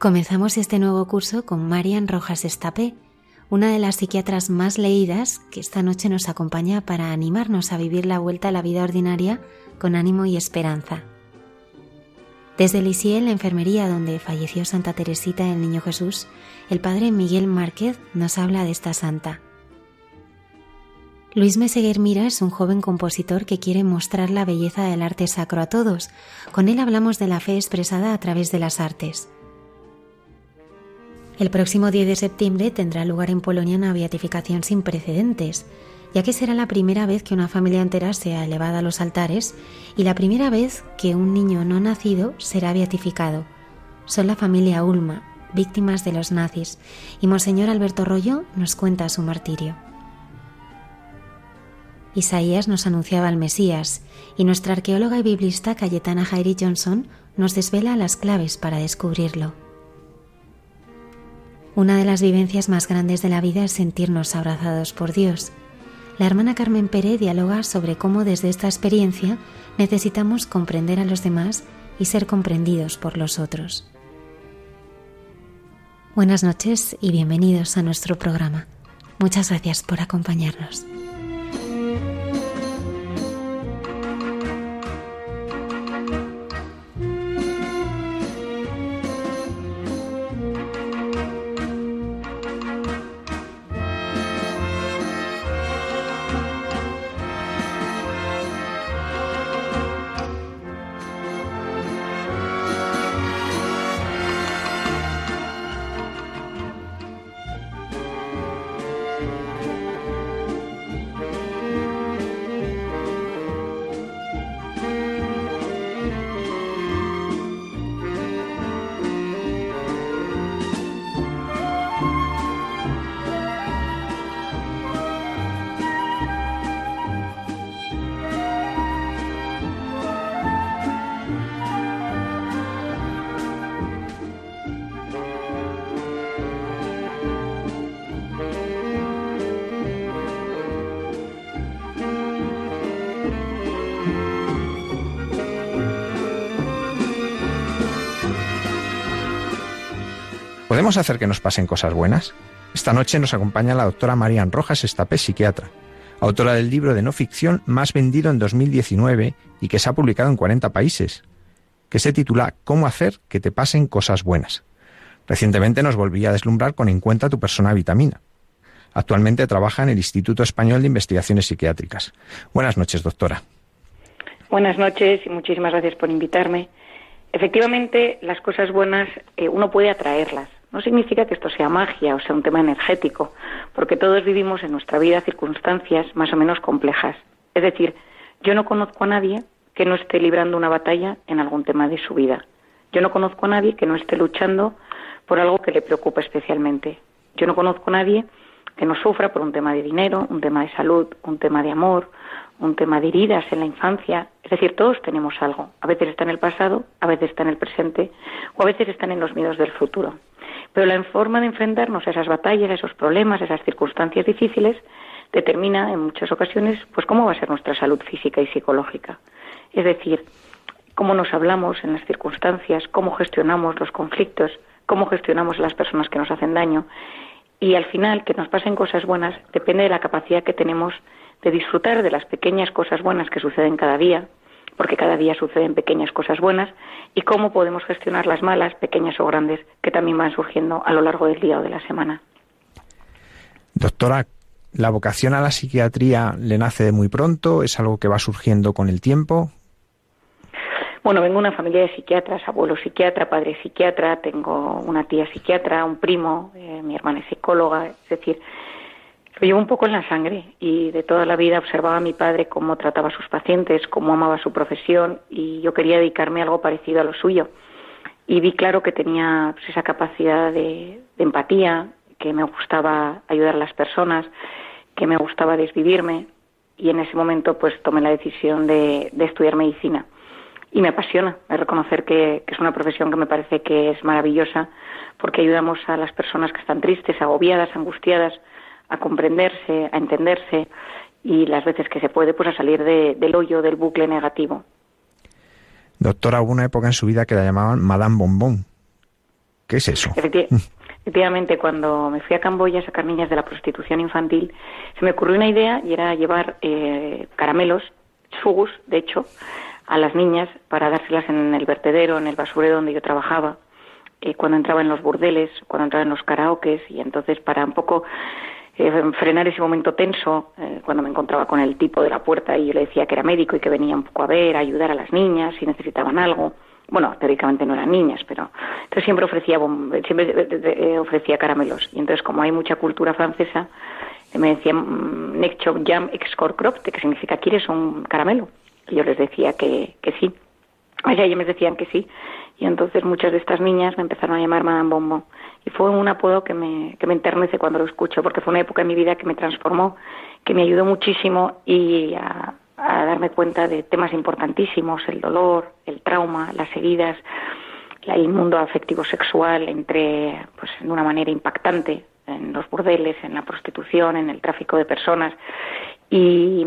Comenzamos este nuevo curso con Marian Rojas Estapé, una de las psiquiatras más leídas que esta noche nos acompaña para animarnos a vivir la vuelta a la vida ordinaria con ánimo y esperanza. Desde Lisieux, la enfermería donde falleció Santa Teresita del Niño Jesús, el padre Miguel Márquez nos habla de esta santa. Luis Meseguer Mira es un joven compositor que quiere mostrar la belleza del arte sacro a todos. Con él hablamos de la fe expresada a través de las artes. El próximo 10 de septiembre tendrá lugar en Polonia una beatificación sin precedentes, ya que será la primera vez que una familia entera sea elevada a los altares y la primera vez que un niño no nacido será beatificado. Son la familia Ulma, víctimas de los nazis, y Monseñor Alberto Rollo nos cuenta su martirio. Isaías nos anunciaba al Mesías y nuestra arqueóloga y biblista Cayetana Jairi Johnson nos desvela las claves para descubrirlo. Una de las vivencias más grandes de la vida es sentirnos abrazados por Dios. La hermana Carmen Pérez dialoga sobre cómo desde esta experiencia necesitamos comprender a los demás y ser comprendidos por los otros. Buenas noches y bienvenidos a nuestro programa. Muchas gracias por acompañarnos. ¿Podemos hacer que nos pasen cosas buenas? Esta noche nos acompaña la doctora Marian Rojas Estapé, psiquiatra, autora del libro de no ficción más vendido en 2019 y que se ha publicado en 40 países, que se titula Cómo hacer que te pasen cosas buenas. Recientemente nos volvía a deslumbrar con En cuenta tu persona vitamina. Actualmente trabaja en el Instituto Español de Investigaciones Psiquiátricas. Buenas noches, doctora. Buenas noches y muchísimas gracias por invitarme. Efectivamente, las cosas buenas eh, uno puede atraerlas. No significa que esto sea magia o sea un tema energético, porque todos vivimos en nuestra vida circunstancias más o menos complejas. Es decir, yo no conozco a nadie que no esté librando una batalla en algún tema de su vida. Yo no conozco a nadie que no esté luchando por algo que le preocupa especialmente. Yo no conozco a nadie que no sufra por un tema de dinero, un tema de salud, un tema de amor, un tema de heridas en la infancia. Es decir, todos tenemos algo. A veces está en el pasado, a veces está en el presente o a veces están en los miedos del futuro. Pero la forma de enfrentarnos a esas batallas, a esos problemas, a esas circunstancias difíciles, determina en muchas ocasiones pues cómo va a ser nuestra salud física y psicológica. Es decir, cómo nos hablamos en las circunstancias, cómo gestionamos los conflictos, cómo gestionamos las personas que nos hacen daño. Y al final, que nos pasen cosas buenas depende de la capacidad que tenemos de disfrutar de las pequeñas cosas buenas que suceden cada día, porque cada día suceden pequeñas cosas buenas, y cómo podemos gestionar las malas, pequeñas o grandes, que también van surgiendo a lo largo del día o de la semana. Doctora, ¿la vocación a la psiquiatría le nace de muy pronto? ¿Es algo que va surgiendo con el tiempo? Bueno, vengo de una familia de psiquiatras, abuelo psiquiatra, padre psiquiatra, tengo una tía psiquiatra, un primo, eh, mi hermana es psicóloga, es decir, lo llevo un poco en la sangre y de toda la vida observaba a mi padre cómo trataba a sus pacientes, cómo amaba su profesión y yo quería dedicarme a algo parecido a lo suyo. Y vi claro que tenía pues, esa capacidad de, empatía, que me gustaba ayudar a las personas, que me gustaba desvivirme y en ese momento pues tomé la decisión de estudiar medicina y me apasiona reconocer que, es una profesión que me parece que es maravillosa porque ayudamos a las personas que están tristes, agobiadas, angustiadas, a comprenderse, a entenderse y las veces que se puede, pues a salir del hoyo, del bucle negativo. Doctora, hubo una época en su vida que la llamaban Madame Bombón. ¿Qué es eso? Efectivamente, cuando me fui a Camboya a sacar niñas de la prostitución infantil, se me ocurrió una idea y era llevar eh, caramelos, sugus, de hecho, a las niñas para dárselas en el vertedero, en el basurero donde yo trabajaba, eh, cuando entraba en los burdeles, cuando entraba en los karaokes y entonces para un poco eh, frenar ese momento tenso, eh, cuando me encontraba con el tipo de la puerta y yo le decía que era médico y que venía un poco a ver, a ayudar a las niñas si necesitaban algo. Bueno, teóricamente no eran niñas, pero entonces siempre ofrecía siempre ofrecía caramelos y entonces como hay mucha cultura francesa me decían mm, Neck Jam que significa ¿quieres un caramelo? Yo les decía que, que sí. O sea, ellos me decían que sí. Y entonces muchas de estas niñas me empezaron a llamar Madame Bombo. Y fue un apodo que me, que me enternece cuando lo escucho, porque fue una época en mi vida que me transformó, que me ayudó muchísimo y a, a darme cuenta de temas importantísimos, el dolor, el trauma, las heridas, el mundo afectivo sexual entre, pues, de una manera impactante en los burdeles, en la prostitución, en el tráfico de personas y,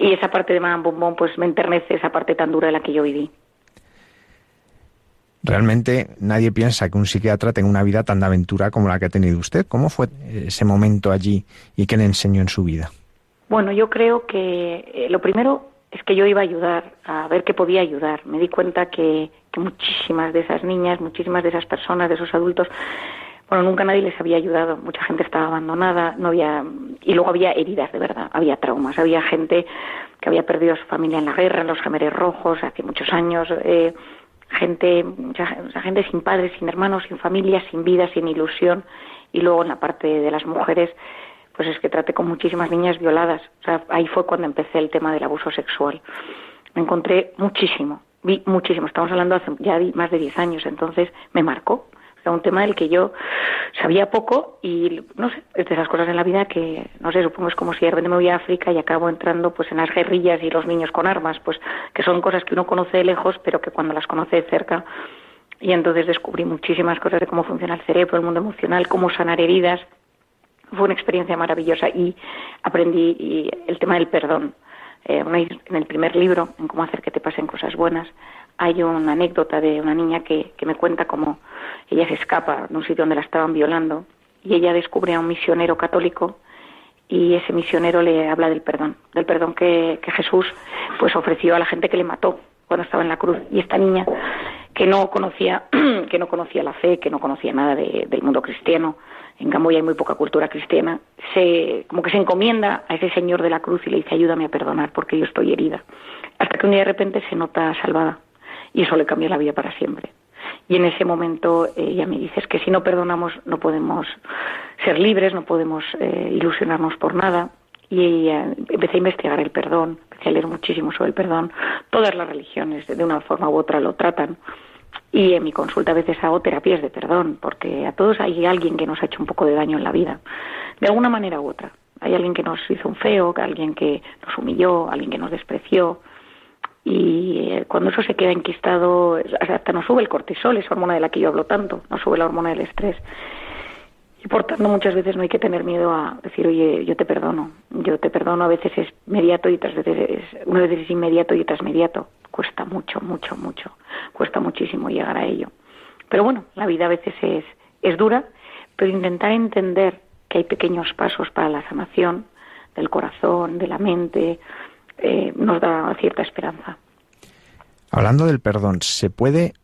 esa parte de Madame Bombón pues me enternece esa parte tan dura de la que yo viví. Realmente nadie piensa que un psiquiatra tenga una vida tan de aventura como la que ha tenido usted. ¿Cómo fue ese momento allí y qué le enseñó en su vida? Bueno, yo creo que eh, lo primero es que yo iba a ayudar, a ver qué podía ayudar. Me di cuenta que, que muchísimas de esas niñas, muchísimas de esas personas, de esos adultos, bueno, nunca nadie les había ayudado, mucha gente estaba abandonada, no había y luego había heridas de verdad, había traumas, había gente que había perdido a su familia en la guerra, en los gemeres rojos, hace muchos años, eh, gente, mucha, gente sin padres, sin hermanos, sin familia, sin vida, sin ilusión, y luego en la parte de las mujeres, pues es que traté con muchísimas niñas violadas, o sea, ahí fue cuando empecé el tema del abuso sexual. Me encontré muchísimo, vi muchísimo, estamos hablando hace ya más de 10 años, entonces me marcó, era un tema del que yo sabía poco y, no sé, es de esas cosas en la vida que, no sé, supongo es como si de repente me voy a África y acabo entrando pues en las guerrillas y los niños con armas, pues que son cosas que uno conoce de lejos, pero que cuando las conoce de cerca y entonces descubrí muchísimas cosas de cómo funciona el cerebro, el mundo emocional, cómo sanar heridas. Fue una experiencia maravillosa y aprendí el tema del perdón. Eh, en el primer libro, en cómo hacer que te pasen cosas buenas, hay una anécdota de una niña que, que me cuenta cómo ella se escapa de un sitio donde la estaban violando y ella descubre a un misionero católico y ese misionero le habla del perdón, del perdón que, que Jesús pues ofreció a la gente que le mató cuando estaba en la cruz y esta niña que no conocía que no conocía la fe, que no conocía nada del mundo cristiano, en Camboya hay muy poca cultura cristiana, se como que se encomienda a ese señor de la cruz y le dice ayúdame a perdonar porque yo estoy herida, hasta que un día de repente se nota salvada y eso le cambió la vida para siempre. Y en ese momento ella me dice, que si no perdonamos no podemos ser libres, no podemos eh, ilusionarnos por nada. Y empecé a investigar el perdón, empecé a leer muchísimo sobre el perdón. Todas las religiones, de una forma u otra, lo tratan. Y en mi consulta a veces hago terapias de perdón, porque a todos hay alguien que nos ha hecho un poco de daño en la vida, de alguna manera u otra. Hay alguien que nos hizo un feo, alguien que nos humilló, alguien que nos despreció, y eh, cuando eso se queda enquistado, hasta no sube el cortisol, esa hormona de la que yo hablo tanto, no sube la hormona del estrés. Y por tanto muchas veces no hay que tener miedo a decir, oye, yo te perdono, yo te perdono, a veces es inmediato y otras veces es, una vez es inmediato y otras inmediato. Cuesta mucho, mucho, mucho, cuesta muchísimo llegar a ello. Pero bueno, la vida a veces es, es dura, pero intentar entender que hay pequeños pasos para la sanación del corazón, de la mente, eh, nos da cierta esperanza. Hablando del perdón, ¿se puede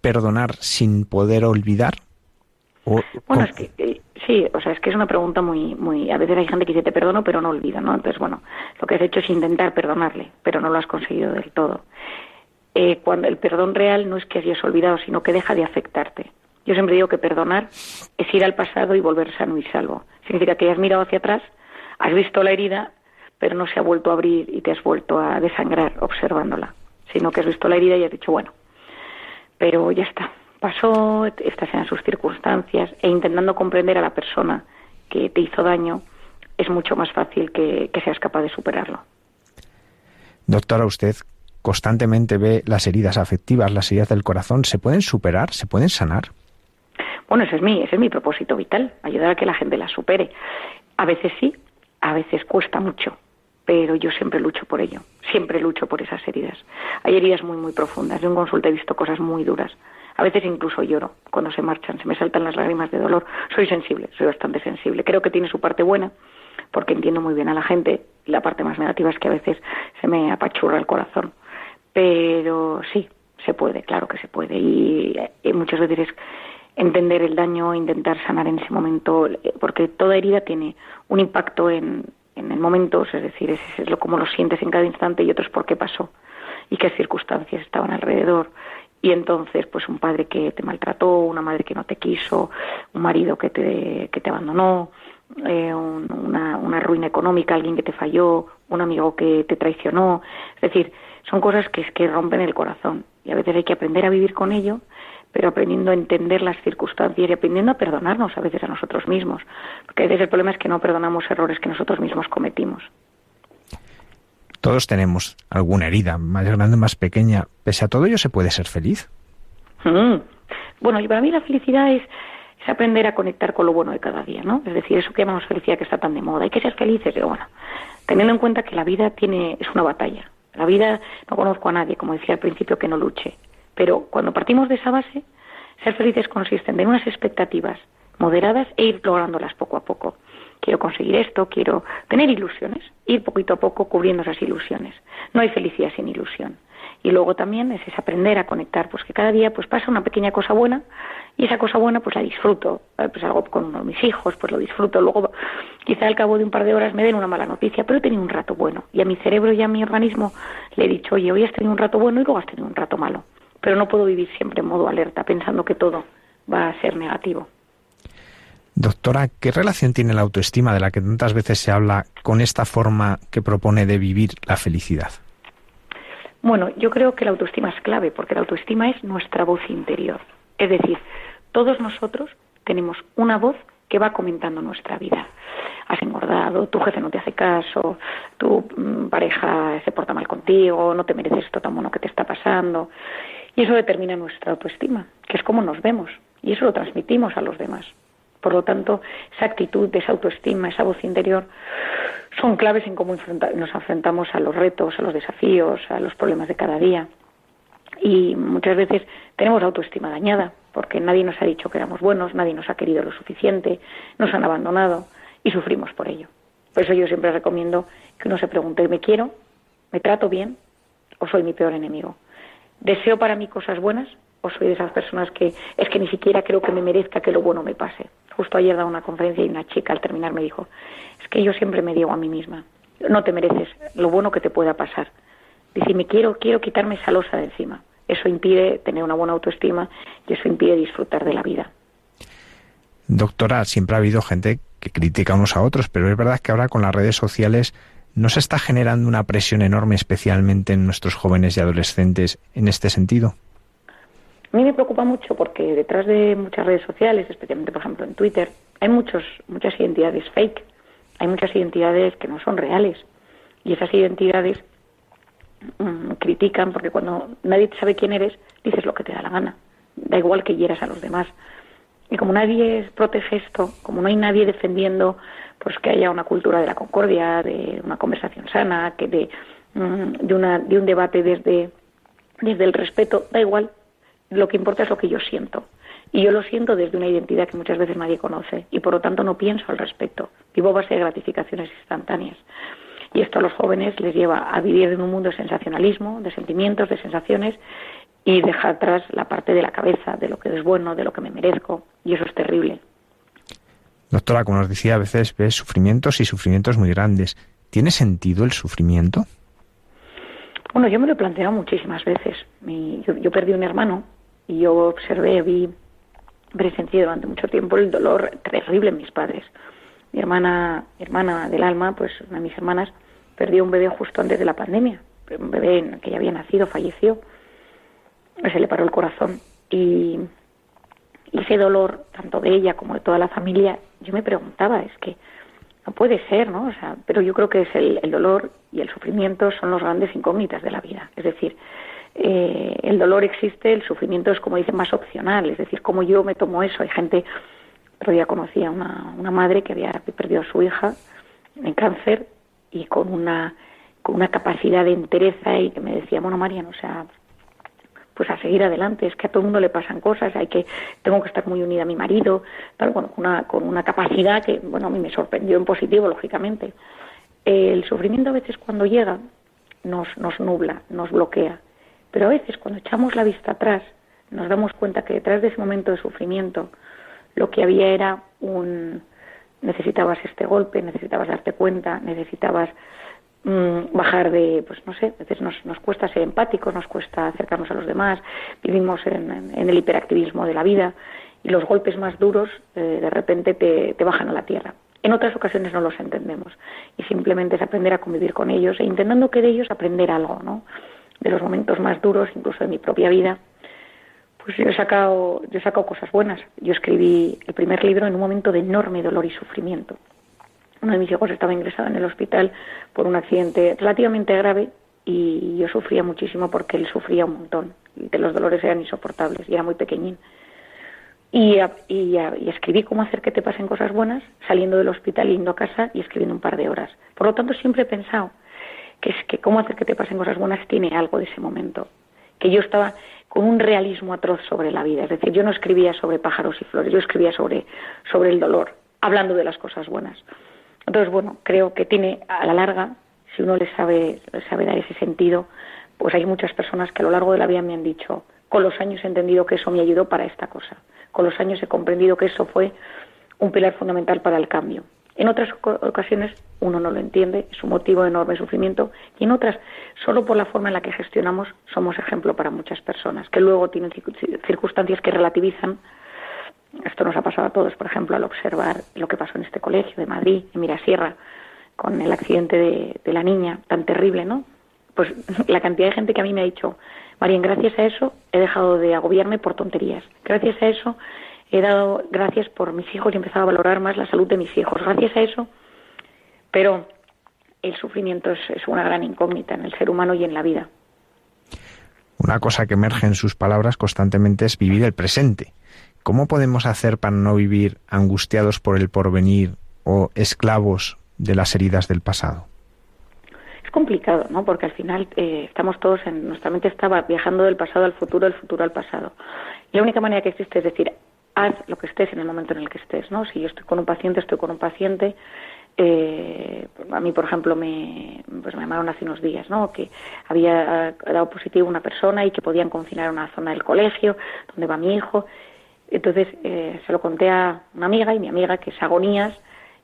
perdonar sin poder olvidar? bueno, es que eh, sí, o sea, es que es una pregunta muy, muy. A veces hay gente que dice te perdono, pero no olvido, ¿no? Entonces, bueno, lo que has hecho es intentar perdonarle, pero no lo has conseguido del todo. Eh, cuando el perdón real no es que hayas olvidado, sino que deja de afectarte. Yo siempre digo que perdonar es ir al pasado y volver sano y salvo. Significa que has mirado hacia atrás, has visto la herida, pero no se ha vuelto a abrir y te has vuelto a desangrar observándola, sino que has visto la herida y has dicho, bueno, pero ya está, pasó, estas eran sus circunstancias, e intentando comprender a la persona que te hizo daño, es mucho más fácil que, que seas capaz de superarlo. Doctora, usted constantemente ve las heridas afectivas, las heridas del corazón, ¿se pueden superar? ¿Se pueden sanar? Bueno, ese es mi, ese es mi propósito vital, ayudar a que la gente las supere. A veces sí, a veces cuesta mucho, pero yo siempre lucho por ello, siempre lucho por esas heridas. Hay heridas muy, muy profundas. De un consulta he visto cosas muy duras. A veces incluso lloro cuando se marchan, se me saltan las lágrimas de dolor. Soy sensible, soy bastante sensible. Creo que tiene su parte buena, porque entiendo muy bien a la gente. La parte más negativa es que a veces se me apachurra el corazón. Pero sí, se puede, claro que se puede. Y, muchas veces es entender el daño, intentar sanar en ese momento, porque toda herida tiene un impacto en, en el momento, es decir, es, lo como lo sientes en cada instante y otros por qué pasó y qué circunstancias estaban alrededor. Y entonces pues un padre que te maltrató, una madre que no te quiso, un marido que te, que te abandonó, eh, una, una ruina económica, alguien que te falló, un amigo que te traicionó, es decir, son cosas que, que rompen el corazón y a veces hay que aprender a vivir con ello, pero aprendiendo a entender las circunstancias y aprendiendo a perdonarnos a veces a nosotros mismos, porque a veces el problema es que no perdonamos errores que nosotros mismos cometimos. Todos tenemos alguna herida, más grande, más pequeña. Pese a todo ello, ¿se puede ser feliz? Mm. Bueno, y para mí la felicidad es, es, aprender a conectar con lo bueno de cada día, ¿no? Es decir, eso que llamamos felicidad que está tan de moda. Hay que ser felices, pero bueno, teniendo en cuenta que la vida tiene es una batalla. La vida, no conozco a nadie, como decía al principio, que no luche. Pero cuando partimos de esa base, ser felices consiste en unas expectativas moderadas e ir lográndolas poco a poco quiero conseguir esto, quiero tener ilusiones, ir poquito a poco cubriendo esas ilusiones. No hay felicidad sin ilusión. Y luego también es, aprender a conectar, pues que cada día pues pasa una pequeña cosa buena y esa cosa buena pues la disfruto, eh, pues algo con uno de mis hijos, pues lo disfruto, luego quizá al cabo de un par de horas me den una mala noticia, pero he tenido un rato bueno y a mi cerebro y a mi organismo le he dicho, oye, hoy has tenido un rato bueno y luego has tenido un rato malo, pero no puedo vivir siempre en modo alerta pensando que todo va a ser negativo. Doctora, ¿qué relación tiene la autoestima de la que tantas veces se habla con esta forma que propone de vivir la felicidad? Bueno, yo creo que la autoestima es clave, porque la autoestima es nuestra voz interior. Es decir, todos nosotros tenemos una voz que va comentando nuestra vida. Has engordado, tu jefe no te hace caso, tu mm, pareja se porta mal contigo, no te mereces esto tan bueno que te está pasando. Y eso determina nuestra autoestima, que es como nos vemos. Y eso lo transmitimos a los demás. Por lo tanto, esa actitud, esa autoestima, esa voz interior son claves en cómo nos enfrentamos a los retos, a los desafíos, a los problemas de cada día. Y muchas veces tenemos autoestima dañada, porque nadie nos ha dicho que éramos buenos, nadie nos ha querido lo suficiente, nos han abandonado y sufrimos por ello. Por eso yo siempre recomiendo que uno se pregunte, ¿me quiero? ¿Me trato bien? ¿O soy mi peor enemigo? ¿Deseo para mí cosas buenas? ¿O soy de esas personas que es que ni siquiera creo que me merezca que lo bueno me pase? Justo ayer daba una conferencia y una chica al terminar me dijo, es que yo siempre me digo a mí misma, no te mereces lo bueno que te pueda pasar. Dice, me quiero, quiero quitarme esa losa de encima. Eso impide tener una buena autoestima y eso impide disfrutar de la vida. Doctora, siempre ha habido gente que critica unos a otros, pero es verdad que ahora con las redes sociales no se está generando una presión enorme, especialmente en nuestros jóvenes y adolescentes, en este sentido. A mí me preocupa mucho porque detrás de muchas redes sociales, especialmente por ejemplo en Twitter, hay muchos, muchas identidades fake, hay muchas identidades que no son reales y esas identidades mm, critican porque cuando nadie sabe quién eres, dices lo que te da la gana, da igual que hieras a los demás. Y como nadie protege esto, como no hay nadie defendiendo pues que haya una cultura de la concordia, de una conversación sana, que de, mm, de, una, de un debate desde, desde el respeto, da igual, lo que importa es lo que yo siento. Y yo lo siento desde una identidad que muchas veces nadie conoce y por lo tanto no pienso al respecto. Vivo base de gratificaciones instantáneas. Y esto a los jóvenes les lleva a vivir en un mundo de sensacionalismo, de sentimientos, de sensaciones y dejar atrás la parte de la cabeza, de lo que es bueno, de lo que me merezco. Y eso es terrible. Doctora, como nos decía, a veces ves sufrimientos y sufrimientos muy grandes. ¿Tiene sentido el sufrimiento? Bueno, yo me lo he planteado muchísimas veces. yo, yo, perdí un hermano y yo observé, vi, presencié durante mucho tiempo el dolor terrible en mis padres. Mi hermana, hermana del alma, pues una de mis hermanas, perdió un bebé justo antes de la pandemia. Un bebé que ya había nacido, falleció. Se le paró el corazón. Y ese dolor, tanto de ella como de toda la familia, yo me preguntaba, es que no puede ser, ¿no? O sea, pero yo creo que es el, dolor y el sufrimiento son los grandes incógnitas de la vida. Es decir, eh, el dolor existe, el sufrimiento es, como dicen, más opcional. Es decir, como yo me tomo eso. Hay gente, otro día conocía una, una madre que había perdido a su hija en cáncer y con una, con una capacidad de entereza y que me decía, bueno, Marian, o sea, pues a seguir adelante. Es que a todo el mundo le pasan cosas, hay que, tengo que estar muy unida a mi marido, tal, bueno, con una, con una capacidad que, bueno, a mí me sorprendió en positivo, lógicamente. El sufrimiento a veces cuando llega nos, nos nubla, nos bloquea, pero a veces cuando echamos la vista atrás nos damos cuenta que detrás de ese momento de sufrimiento lo que había era un necesitabas este golpe, necesitabas darte cuenta, necesitabas Mm, bajar de, pues no sé, a veces nos, nos cuesta ser empáticos, nos cuesta acercarnos a los demás, vivimos en, el hiperactivismo de la vida y los golpes más duros eh, de repente te, te bajan a la tierra. En otras ocasiones no los entendemos y simplemente es aprender a convivir con ellos e intentando que de ellos aprender algo, ¿no? De los momentos más duros, incluso de mi propia vida, pues yo he sacado, yo he sacado cosas buenas. Yo escribí el primer libro en un momento de enorme dolor y sufrimiento uno de mis hijos estaba ingresado en el hospital por un accidente relativamente grave y yo sufría muchísimo porque él sufría un montón que los dolores eran insoportables y era muy pequeñín. Y, y, escribí cómo hacer que te pasen cosas buenas saliendo del hospital, yendo a casa y escribiendo un par de horas. Por lo tanto, siempre he pensado que es que cómo hacer que te pasen cosas buenas tiene algo de ese momento. Que yo estaba con un realismo atroz sobre la vida. Es decir, yo no escribía sobre pájaros y flores, yo escribía sobre, sobre el dolor, hablando de las cosas buenas. Entonces, bueno, creo que tiene a la larga, si uno le sabe, sabe dar ese sentido, pues hay muchas personas que a lo largo de la vida me han dicho, con los años he entendido que eso me ayudó para esta cosa, con los años he comprendido que eso fue un pilar fundamental para el cambio. En otras ocasiones uno no lo entiende, es un motivo de enorme sufrimiento, y en otras, solo por la forma en la que gestionamos, somos ejemplo para muchas personas, que luego tienen circunstancias que relativizan esto nos ha pasado a todos, por ejemplo, al observar lo que pasó en este colegio de Madrid, en Mirasierra, con el accidente de, la niña, tan terrible, ¿no? Pues la cantidad de gente que a mí me ha dicho, María, gracias a eso he dejado de agobiarme por tonterías. Gracias a eso he dado gracias por mis hijos y he empezado a valorar más la salud de mis hijos. Gracias a eso, pero el sufrimiento es, es una gran incógnita en el ser humano y en la vida. Una cosa que emerge en sus palabras constantemente es vivir el presente. ¿Cómo podemos hacer para no vivir angustiados por el porvenir o esclavos de las heridas del pasado? Es complicado, ¿no? Porque al final eh, estamos todos en nuestra mente estaba viajando del pasado al futuro, del futuro al pasado. Y la única manera que existe es decir, haz lo que estés en el momento en el que estés, ¿no? Si yo estoy con un paciente, estoy con un paciente. Eh, a mí, por ejemplo, me, pues me llamaron hace unos días, ¿no? Que había dado positivo una persona y que podían confinar una zona del colegio donde va mi hijo entonces eh, se lo conté a una amiga y mi amiga que es agonías,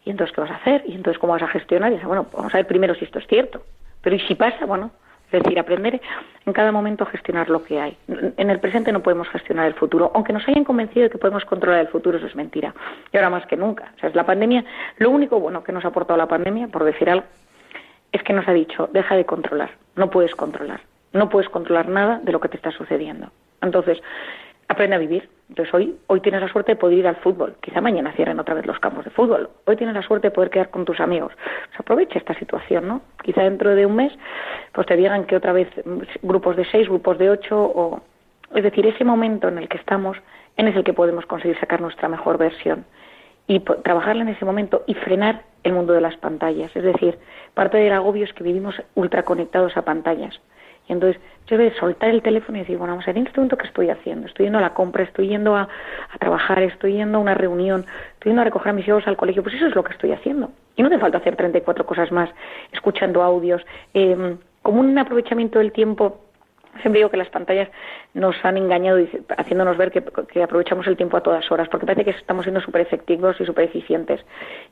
y entonces, ¿qué vas a hacer? Y entonces, ¿cómo vas a gestionar? Y dice, bueno, vamos a ver primero si esto es cierto. Pero ¿y si pasa? Bueno, es decir, aprender en cada momento a gestionar lo que hay. En el presente no podemos gestionar el futuro. Aunque nos hayan convencido de que podemos controlar el futuro, eso es mentira. Y ahora más que nunca. O sea, es la pandemia, lo único bueno que nos ha aportado la pandemia, por decir algo, es que nos ha dicho, deja de controlar. No puedes controlar. No puedes controlar nada de lo que te está sucediendo. Entonces, aprende a vivir. Entonces hoy, hoy tienes la suerte de poder ir al fútbol. Quizá mañana cierren otra vez los campos de fútbol. Hoy tienes la suerte de poder quedar con tus amigos. Pues aprovecha esta situación, ¿no? Quizá dentro de un mes, pues te digan que otra vez grupos de seis, grupos de ocho, o es decir, ese momento en el que estamos, en es el que podemos conseguir sacar nuestra mejor versión y trabajarla en ese momento y frenar el mundo de las pantallas. Es decir, parte del agobio es que vivimos ultraconectados a pantallas Y entonces yo de soltar el teléfono y decir, bueno, vamos a ver, en este momento, ¿qué estoy haciendo? Estoy yendo a la compra, estoy yendo a, trabajar, estoy yendo a una reunión, estoy yendo a recoger a mis hijos al colegio. Pues eso es lo que estoy haciendo. Y no hace falta hacer 34 cosas más, escuchando audios, eh, como un aprovechamiento del tiempo Siempre digo que las pantallas nos han engañado haciéndonos ver que, aprovechamos el tiempo a todas horas, porque parece que estamos siendo súper efectivos y súper eficientes.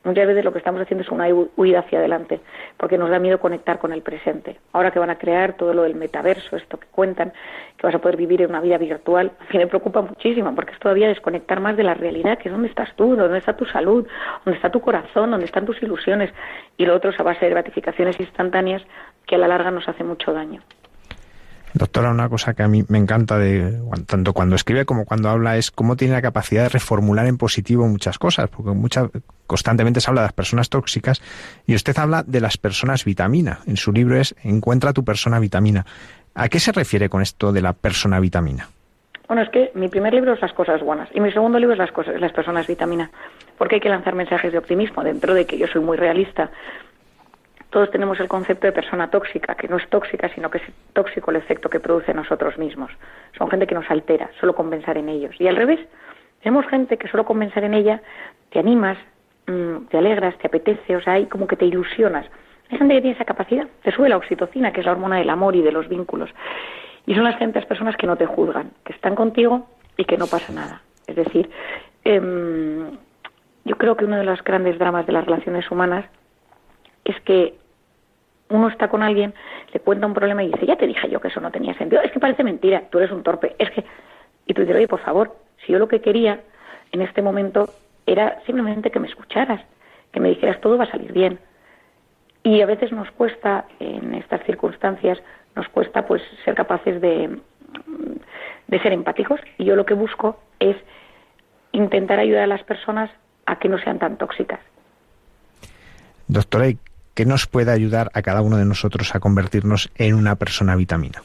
Muchas veces lo que estamos haciendo es una huida hacia adelante, porque nos da miedo conectar con el presente. Ahora que van a crear todo lo del metaverso, esto que cuentan, que vas a poder vivir en una vida virtual, a mí me preocupa muchísimo, porque es todavía desconectar más de la realidad, que es dónde estás tú, dónde está tu salud, dónde está tu corazón, dónde están tus ilusiones, y lo otro es a base de gratificaciones instantáneas que a la larga nos hace mucho daño. Doctora, una cosa que a mí me encanta de tanto cuando escribe como cuando habla es cómo tiene la capacidad de reformular en positivo muchas cosas, porque muchas constantemente se habla de las personas tóxicas y usted habla de las personas vitamina. En su libro es Encuentra tu persona vitamina. ¿A qué se refiere con esto de la persona vitamina? Bueno, es que mi primer libro es Las cosas buenas y mi segundo libro es Las cosas, las personas vitamina, porque hay que lanzar mensajes de optimismo dentro de que yo soy muy realista todos tenemos el concepto de persona tóxica, que no es tóxica, sino que es tóxico el efecto que produce en nosotros mismos. Son gente que nos altera, solo con pensar en ellos. Y al revés, tenemos gente que solo con pensar en ella te animas, mm, te alegras, te apetece, o sea, hay como que te ilusionas. Hay gente que tiene esa capacidad, te sube la oxitocina, que es la hormona del amor y de los vínculos. Y son las gentes, personas que no te juzgan, que están contigo y que no pasa nada. Es decir, em, yo creo que uno de los grandes dramas de las relaciones humanas es que uno está con alguien, le cuenta un problema y dice, ya te dije yo que eso no tenía sentido, es que parece mentira, tú eres un torpe, es que... Y tú dices, oye, por favor, si yo lo que quería en este momento era simplemente que me escucharas, que me dijeras todo va a salir bien. Y a veces nos cuesta, en estas circunstancias, nos cuesta pues ser capaces de, de ser empáticos. Y yo lo que busco es intentar ayudar a las personas a que no sean tan tóxicas. Doctora, que nos puede ayudar a cada uno de nosotros a convertirnos en una persona vitamina?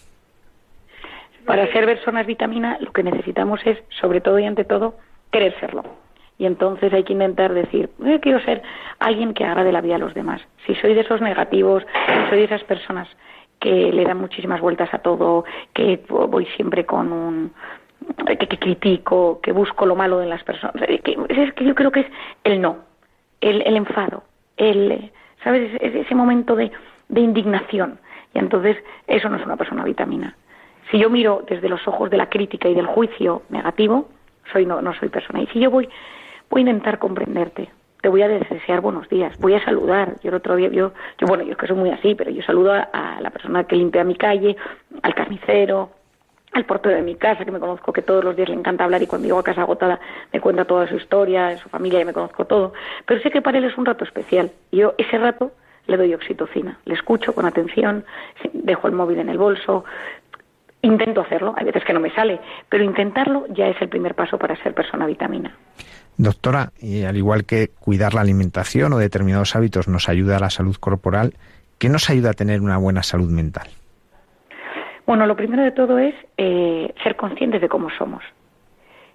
Para ser personas vitamina lo que necesitamos es, sobre todo y ante todo, querer serlo. Y entonces hay que intentar decir, yo quiero ser alguien que haga de la vida a los demás. Si soy de esos negativos, si soy de esas personas que le dan muchísimas vueltas a todo, que voy siempre con un que, critico, que busco lo malo de las personas. es que yo creo que es el no, el, el enfado, el ¿sabes? Ese, momento de, indignación. Y entonces eso no es una persona vitamina. Si yo miro desde los ojos de la crítica y del juicio negativo, soy no, no soy persona. Y si yo voy, voy a intentar comprenderte, te voy a desear buenos días, voy a saludar. Yo el otro día, yo, yo bueno, yo es que soy muy así, pero yo saludo a, la persona que limpia mi calle, al carnicero, al portero de mi casa, que me conozco que todos los días le encanta hablar y cuando llego a casa agotada me cuenta toda su historia, su familia, y me conozco todo. Pero sé que para él es un rato especial. Y yo ese rato le doy oxitocina. Le escucho con atención, dejo el móvil en el bolso, intento hacerlo, hay veces que no me sale, pero intentarlo ya es el primer paso para ser persona vitamina. Doctora, y al igual que cuidar la alimentación o determinados hábitos nos ayuda a la salud corporal, ¿qué nos ayuda a tener una buena salud mental? Bueno, lo primero de todo es eh, ser conscientes de cómo somos.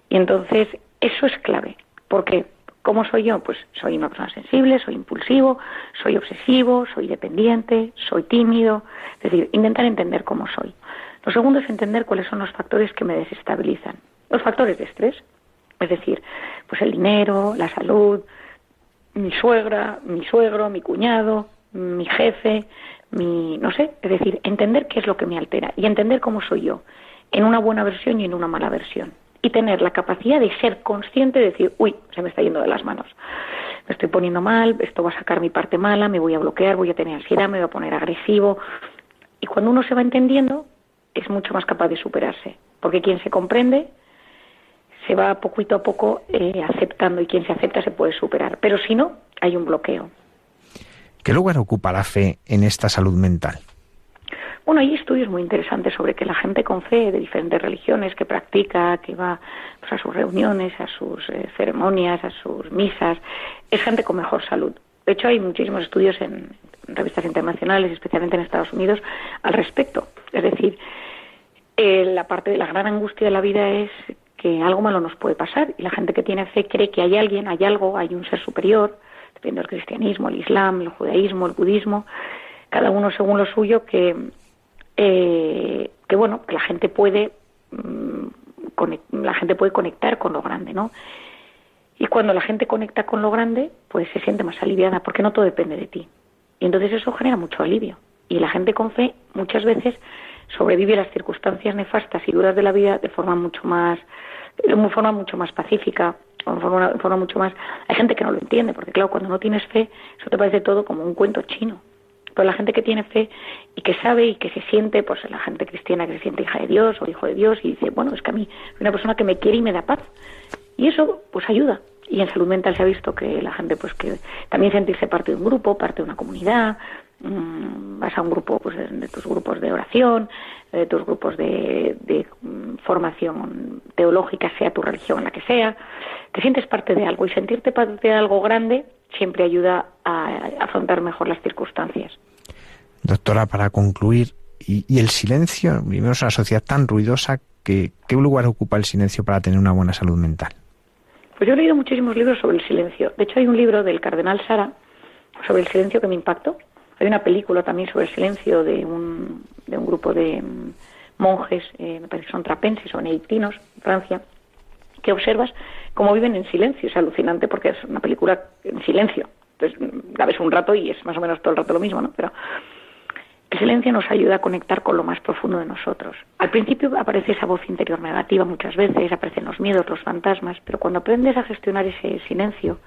Y entonces eso es clave, porque ¿cómo soy yo? Pues soy una persona sensible, soy impulsivo, soy obsesivo, soy dependiente, soy tímido. Es decir, intentar entender cómo soy. Lo segundo es entender cuáles son los factores que me desestabilizan. Los factores de estrés, es decir, pues el dinero, la salud, mi suegra, mi suegro, mi cuñado, mi jefe, mi, no sé, es decir, entender qué es lo que me altera y entender cómo soy yo, en una buena versión y en una mala versión. Y tener la capacidad de ser consciente de decir, uy, se me está yendo de las manos. Me estoy poniendo mal, esto va a sacar mi parte mala, me voy a bloquear, voy a tener ansiedad, me voy a poner agresivo. Y cuando uno se va entendiendo, es mucho más capaz de superarse. Porque quien se comprende se va poquito a poco eh, aceptando y quien se acepta se puede superar. Pero si no, hay un bloqueo. ¿Qué lugar ocupa la fe en esta salud mental? Bueno, hay estudios muy interesantes sobre que la gente con fe de diferentes religiones que practica, que va pues, a sus reuniones, a sus eh, ceremonias, a sus misas, es gente con mejor salud. De hecho, hay muchísimos estudios en, revistas internacionales, especialmente en Estados Unidos, al respecto. Es decir, eh, la parte de la gran angustia de la vida es que algo malo nos puede pasar y la gente que tiene fe cree que hay alguien, hay algo, hay un ser superior, viendo el cristianismo, el islam, el judaísmo, el budismo, cada uno según lo suyo, que, eh, que bueno, que la gente puede mm, la gente puede conectar con lo grande, ¿no? Y cuando la gente conecta con lo grande, pues se siente más aliviada, porque no todo depende de ti. Y entonces eso genera mucho alivio. Y la gente con fe muchas veces sobrevive las circunstancias nefastas y duras de la vida de forma mucho más, de forma mucho más pacífica, de forma, de forma mucho más. Hay gente que no lo entiende, porque claro, cuando no tienes fe, eso te parece todo como un cuento chino. Pero la gente que tiene fe y que sabe y que se siente, pues la gente cristiana que se siente hija de Dios o hijo de Dios y dice, bueno, es que a mí hay una persona que me quiere y me da paz. Y eso pues ayuda. Y en salud mental se ha visto que la gente pues que también sentirse parte de un grupo, parte de una comunidad, mmm, vas a un grupo pues de, tus grupos de oración, de tus grupos de, de mm, formación teológica, sea tu religión la que sea, te sientes parte de algo y sentirte parte de algo grande siempre ayuda a afrontar mejor las circunstancias. Doctora, para concluir, ¿y, el silencio? Vivimos en una sociedad tan ruidosa que ¿qué lugar ocupa el silencio para tener una buena salud mental? Pues yo he leído muchísimos libros sobre el silencio. De hecho, hay un libro del cardenal Sara sobre el silencio que me impactó. Hay una película también sobre el silencio de un, de un grupo de mm, monjes, eh, me parece que son trapenses o neitinos, en Francia, que observas cómo viven en silencio. Es alucinante porque es una película en silencio. Entonces la ves un rato y es más o menos todo el rato lo mismo, ¿no? Pero el silencio nos ayuda a conectar con lo más profundo de nosotros. Al principio aparece esa voz interior negativa muchas veces, aparecen los miedos, los fantasmas, pero cuando aprendes a gestionar ese silencio,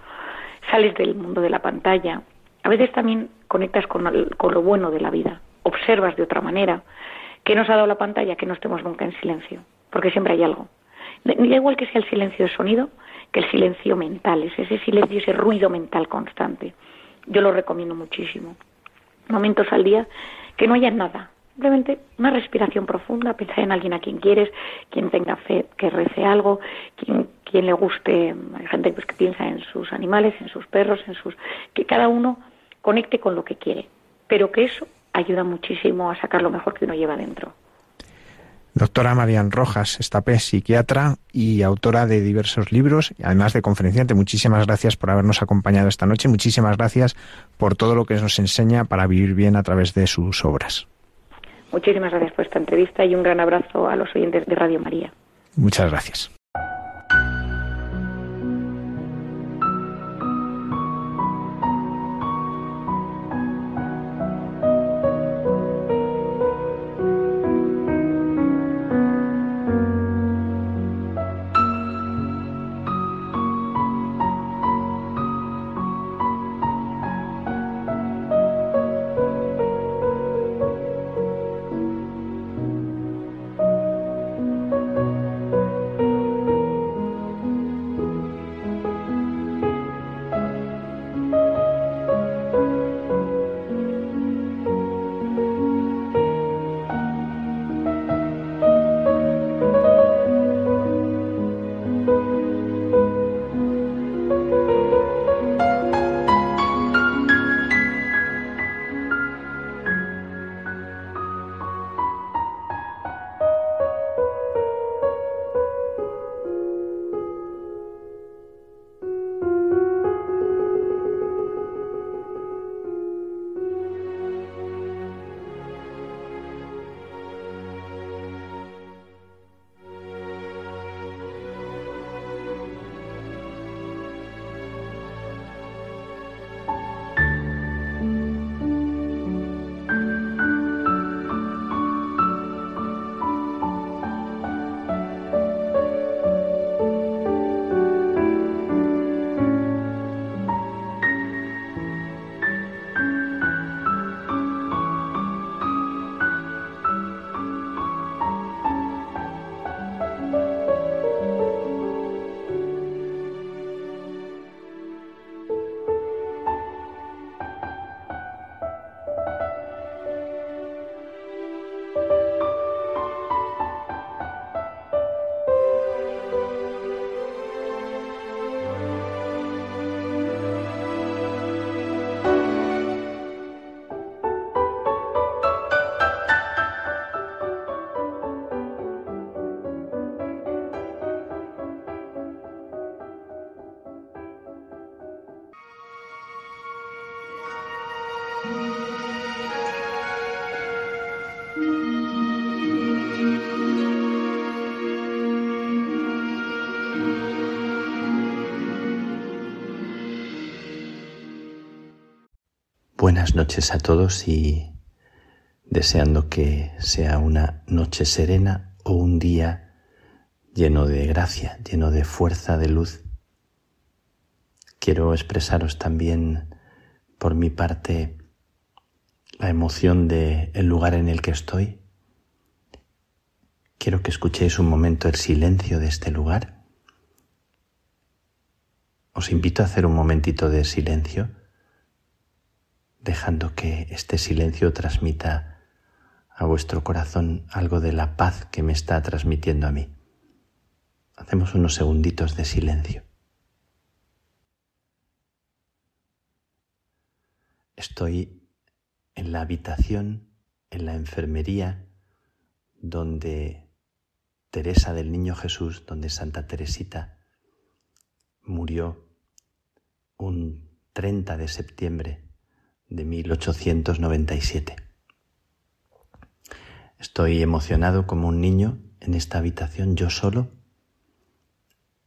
sales del mundo de la pantalla, a veces también conectas con, con lo bueno de la vida, observas de otra manera qué nos ha dado la pantalla que no estemos nunca en silencio, porque siempre hay algo. Da igual que sea el silencio de sonido que el silencio mental, es ese silencio, ese ruido mental constante. Yo lo recomiendo muchísimo. Momentos al día que no haya nada, simplemente una respiración profunda, pensar en alguien a quien quieres, quien tenga fe, que rece algo, quien, quien le guste, hay gente pues, que piensa en sus animales, en sus perros, en sus que cada uno conecte con lo que quiere, pero que eso ayuda muchísimo a sacar lo mejor que uno lleva dentro. Doctora Marian Rojas, estapé psiquiatra y autora de diversos libros, además de conferenciante. Muchísimas gracias por habernos acompañado esta noche. Muchísimas gracias por todo lo que nos enseña para vivir bien a través de sus obras. Muchísimas gracias por esta entrevista y un gran abrazo a los oyentes de Radio María. Muchas gracias. Buenas noches a todos y deseando que sea una noche serena o un día lleno de gracia, lleno de fuerza, de luz. Quiero expresaros también por mi parte la emoción del el lugar en el que estoy. Quiero que escuchéis un momento el silencio de este lugar. Os invito a hacer un momentito de silencio, dejando que este silencio transmita a vuestro corazón algo de la paz que me está transmitiendo a mí. Hacemos unos segunditos de silencio. Estoy en la habitación, en la enfermería, donde Teresa del Niño Jesús, donde Santa Teresita murió un 30 de septiembre de 1897. Estoy emocionado como un niño en esta habitación, yo solo.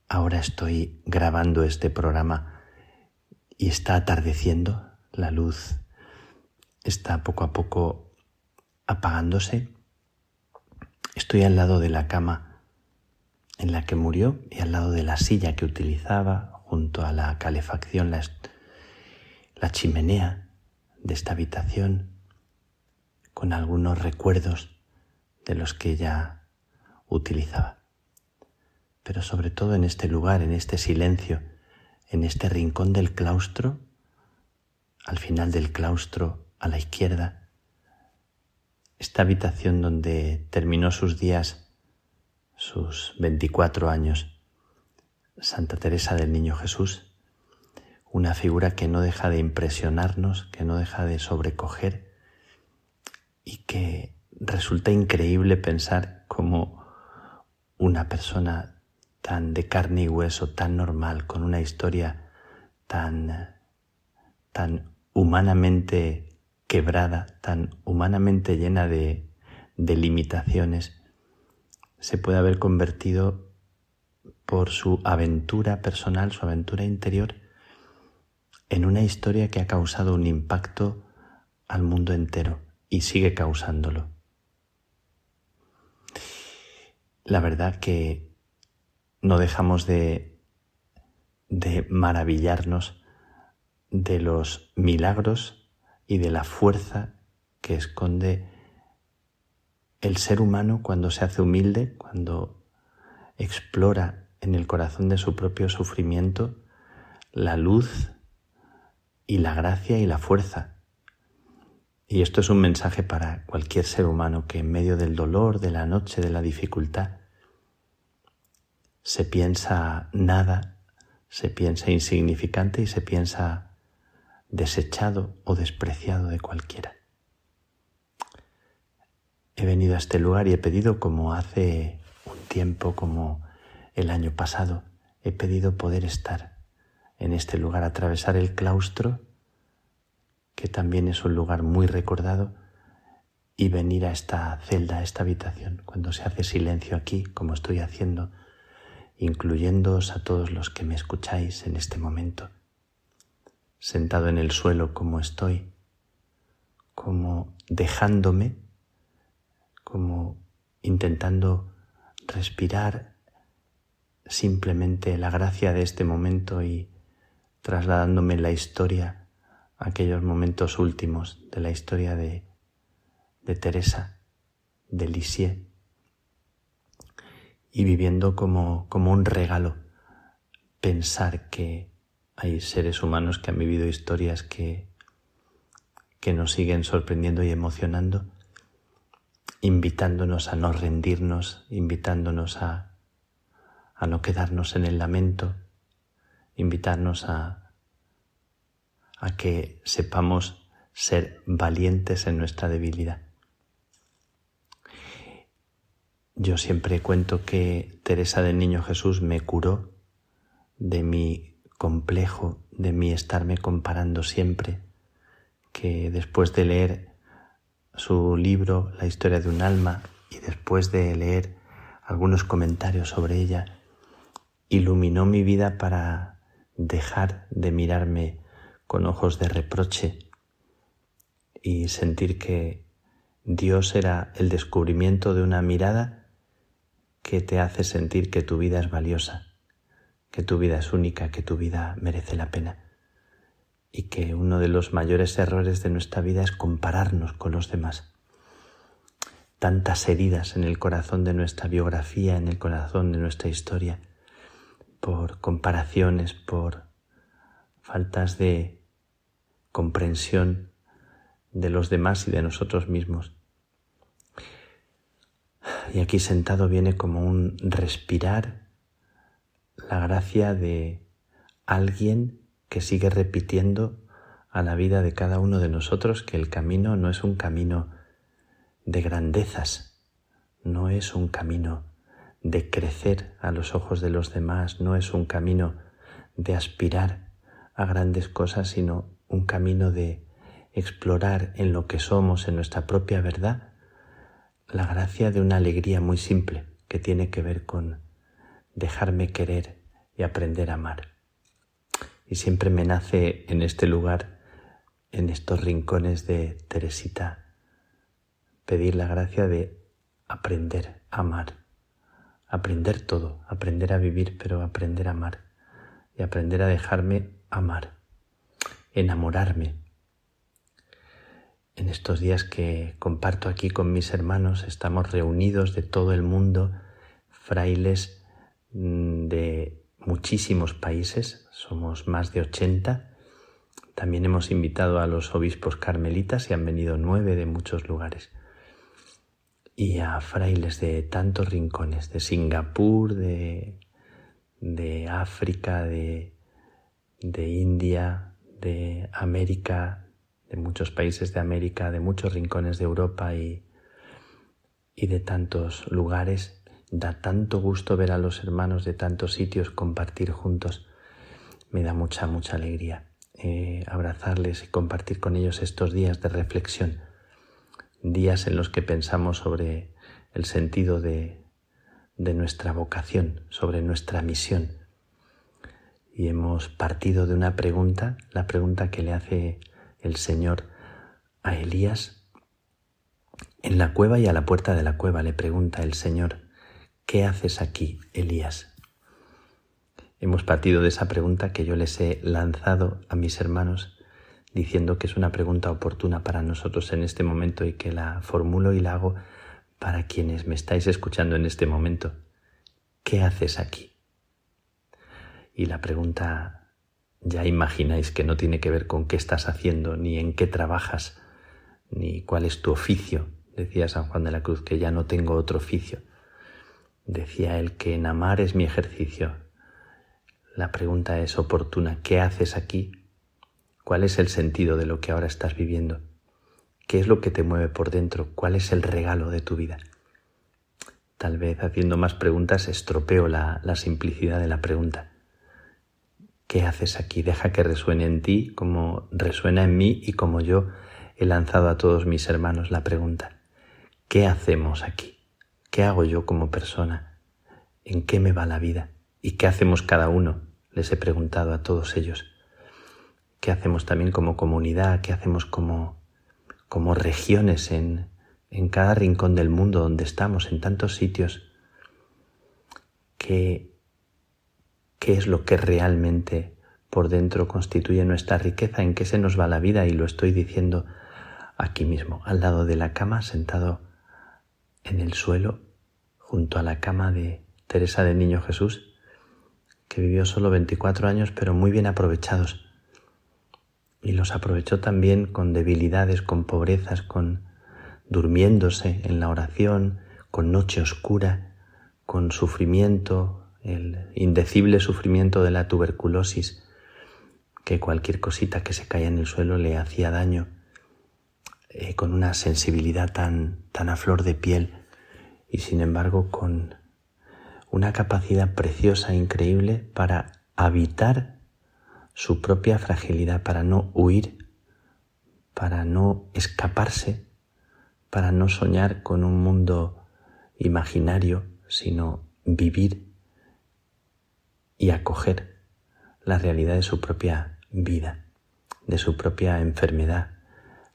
Ahora estoy grabando este programa y está atardeciendo, la luz está poco a poco apagándose. Estoy al lado de la cama en la que murió y al lado de la silla que utilizaba junto a la calefacción, la, la chimenea de esta habitación, con algunos recuerdos de los que ella utilizaba. Pero sobre todo en este lugar, en este silencio, en este rincón del claustro, al final del claustro a la izquierda, esta habitación donde terminó sus días, sus 24 años, Santa Teresa del Niño Jesús, una figura que no deja de impresionarnos, que no deja de sobrecoger y que resulta increíble pensar cómo una persona tan de carne y hueso, tan normal, con una historia tan, tan humanamente quebrada, tan humanamente llena de, de limitaciones, se puede haber convertido por su aventura personal, su aventura interior, en una historia que ha causado un impacto al mundo entero y sigue causándolo. la verdad que no dejamos de, de maravillarnos de los milagros y de la fuerza que esconde el ser humano cuando se hace humilde, cuando explora en el corazón de su propio sufrimiento la luz y la gracia y la fuerza. Y esto es un mensaje para cualquier ser humano que en medio del dolor, de la noche, de la dificultad, se piensa nada, se piensa insignificante y se piensa desechado o despreciado de cualquiera. He venido a este lugar y he pedido como hace un tiempo, como el año pasado, he pedido poder estar en este lugar, atravesar el claustro, que también es un lugar muy recordado, y venir a esta celda, a esta habitación, cuando se hace silencio aquí, como estoy haciendo, incluyéndoos a todos los que me escucháis en este momento, sentado en el suelo como estoy, como dejándome, como intentando respirar simplemente la gracia de este momento y trasladándome la historia aquellos momentos últimos de la historia de, de Teresa, de Lisieux, y viviendo como, como un regalo pensar que hay seres humanos que han vivido historias que, que nos siguen sorprendiendo y emocionando, invitándonos a no rendirnos, invitándonos a, a no quedarnos en el lamento, invitarnos a, que sepamos ser valientes en nuestra debilidad. Yo siempre cuento que Teresa del Niño Jesús me curó de mi complejo, de mi estarme comparando siempre, que después de leer su libro La historia de un alma y después de leer algunos comentarios sobre ella, iluminó mi vida para dejar de mirarme con ojos de reproche y sentir que Dios era el descubrimiento de una mirada que te hace sentir que tu vida es valiosa, que tu vida es única, que tu vida merece la pena y que uno de los mayores errores de nuestra vida es compararnos con los demás. Tantas heridas en el corazón de nuestra biografía, en el corazón de nuestra historia, por comparaciones, por faltas de comprensión de los demás y de nosotros mismos. Y aquí sentado viene como un respirar la gracia de alguien que sigue repitiendo a la vida de cada uno de nosotros que el camino no es un camino de grandezas, no es un camino de crecer a los ojos de los demás, no es un camino de aspirar a grandes cosas, sino un camino de explorar en lo que somos, en nuestra propia verdad, la gracia de una alegría muy simple que tiene que ver con dejarme querer y aprender a amar. Y siempre me nace en este lugar, en estos rincones de Teresita, pedir la gracia de aprender a amar, aprender todo, aprender a vivir, pero aprender a amar y aprender a dejarme amar, enamorarme. En estos días que comparto aquí con mis hermanos, estamos reunidos de todo el mundo, frailes mm, de muchísimos países, somos más de 80. También hemos invitado a los obispos carmelitas y han venido nueve de muchos lugares. Y a frailes de tantos rincones, de Singapur, de, de África, de, de India, de América, de muchos países de América, de muchos rincones de Europa y, y de tantos lugares Da tanto gusto ver a los hermanos de tantos sitios compartir juntos. Me da mucha, mucha alegría eh, abrazarles y compartir con ellos estos días de reflexión, días en los que pensamos sobre el sentido de, de nuestra vocación, sobre nuestra misión. Y hemos partido de una pregunta, la pregunta que le hace el Señor a Elías. En la cueva y a la puerta de la cueva le pregunta el Señor, ¿Qué haces aquí, Elías? Hemos partido de esa pregunta que yo les he lanzado a mis hermanos diciendo que es una pregunta oportuna para nosotros en este momento y que la formulo y la hago para quienes me estáis escuchando en este momento. ¿Qué haces aquí? Y la pregunta ya imagináis que no tiene que ver con qué estás haciendo, ni en qué trabajas, ni cuál es tu oficio. Decía San Juan de la Cruz que ya no tengo otro oficio. Decía él que en amar es mi ejercicio. La pregunta es oportuna. ¿Qué haces aquí? ¿Cuál es el sentido de lo que ahora estás viviendo? ¿Qué es lo que te mueve por dentro? ¿Cuál es el regalo de tu vida? Tal vez haciendo más preguntas estropeo la, la simplicidad de la pregunta. ¿Qué haces aquí? Deja que resuene en ti como resuena en mí y como yo he lanzado a todos mis hermanos la pregunta. ¿Qué hacemos aquí? ¿Qué hago yo como persona? ¿En qué me va la vida? ¿Y qué hacemos cada uno? Les he preguntado a todos ellos. ¿Qué hacemos también como comunidad? ¿Qué hacemos como, como regiones en, en cada rincón del mundo donde estamos, en tantos sitios? ¿Qué, ¿Qué es lo que realmente por dentro constituye nuestra riqueza? ¿En qué se nos va la vida? Y lo estoy diciendo aquí mismo, al lado de la cama, sentado en el suelo junto a la cama de Teresa del Niño Jesús, que vivió solo 24 años pero muy bien aprovechados. Y los aprovechó también con debilidades, con pobrezas, con durmiéndose en la oración, con noche oscura, con sufrimiento, el indecible sufrimiento de la tuberculosis, que cualquier cosita que se caía en el suelo le hacía daño eh, con una sensibilidad tan, tan a flor de piel y sin embargo con una capacidad preciosa, increíble para habitar su propia fragilidad, para no huir, para no escaparse, para no soñar con un mundo imaginario, sino vivir y acoger la realidad de su propia vida, de su propia enfermedad,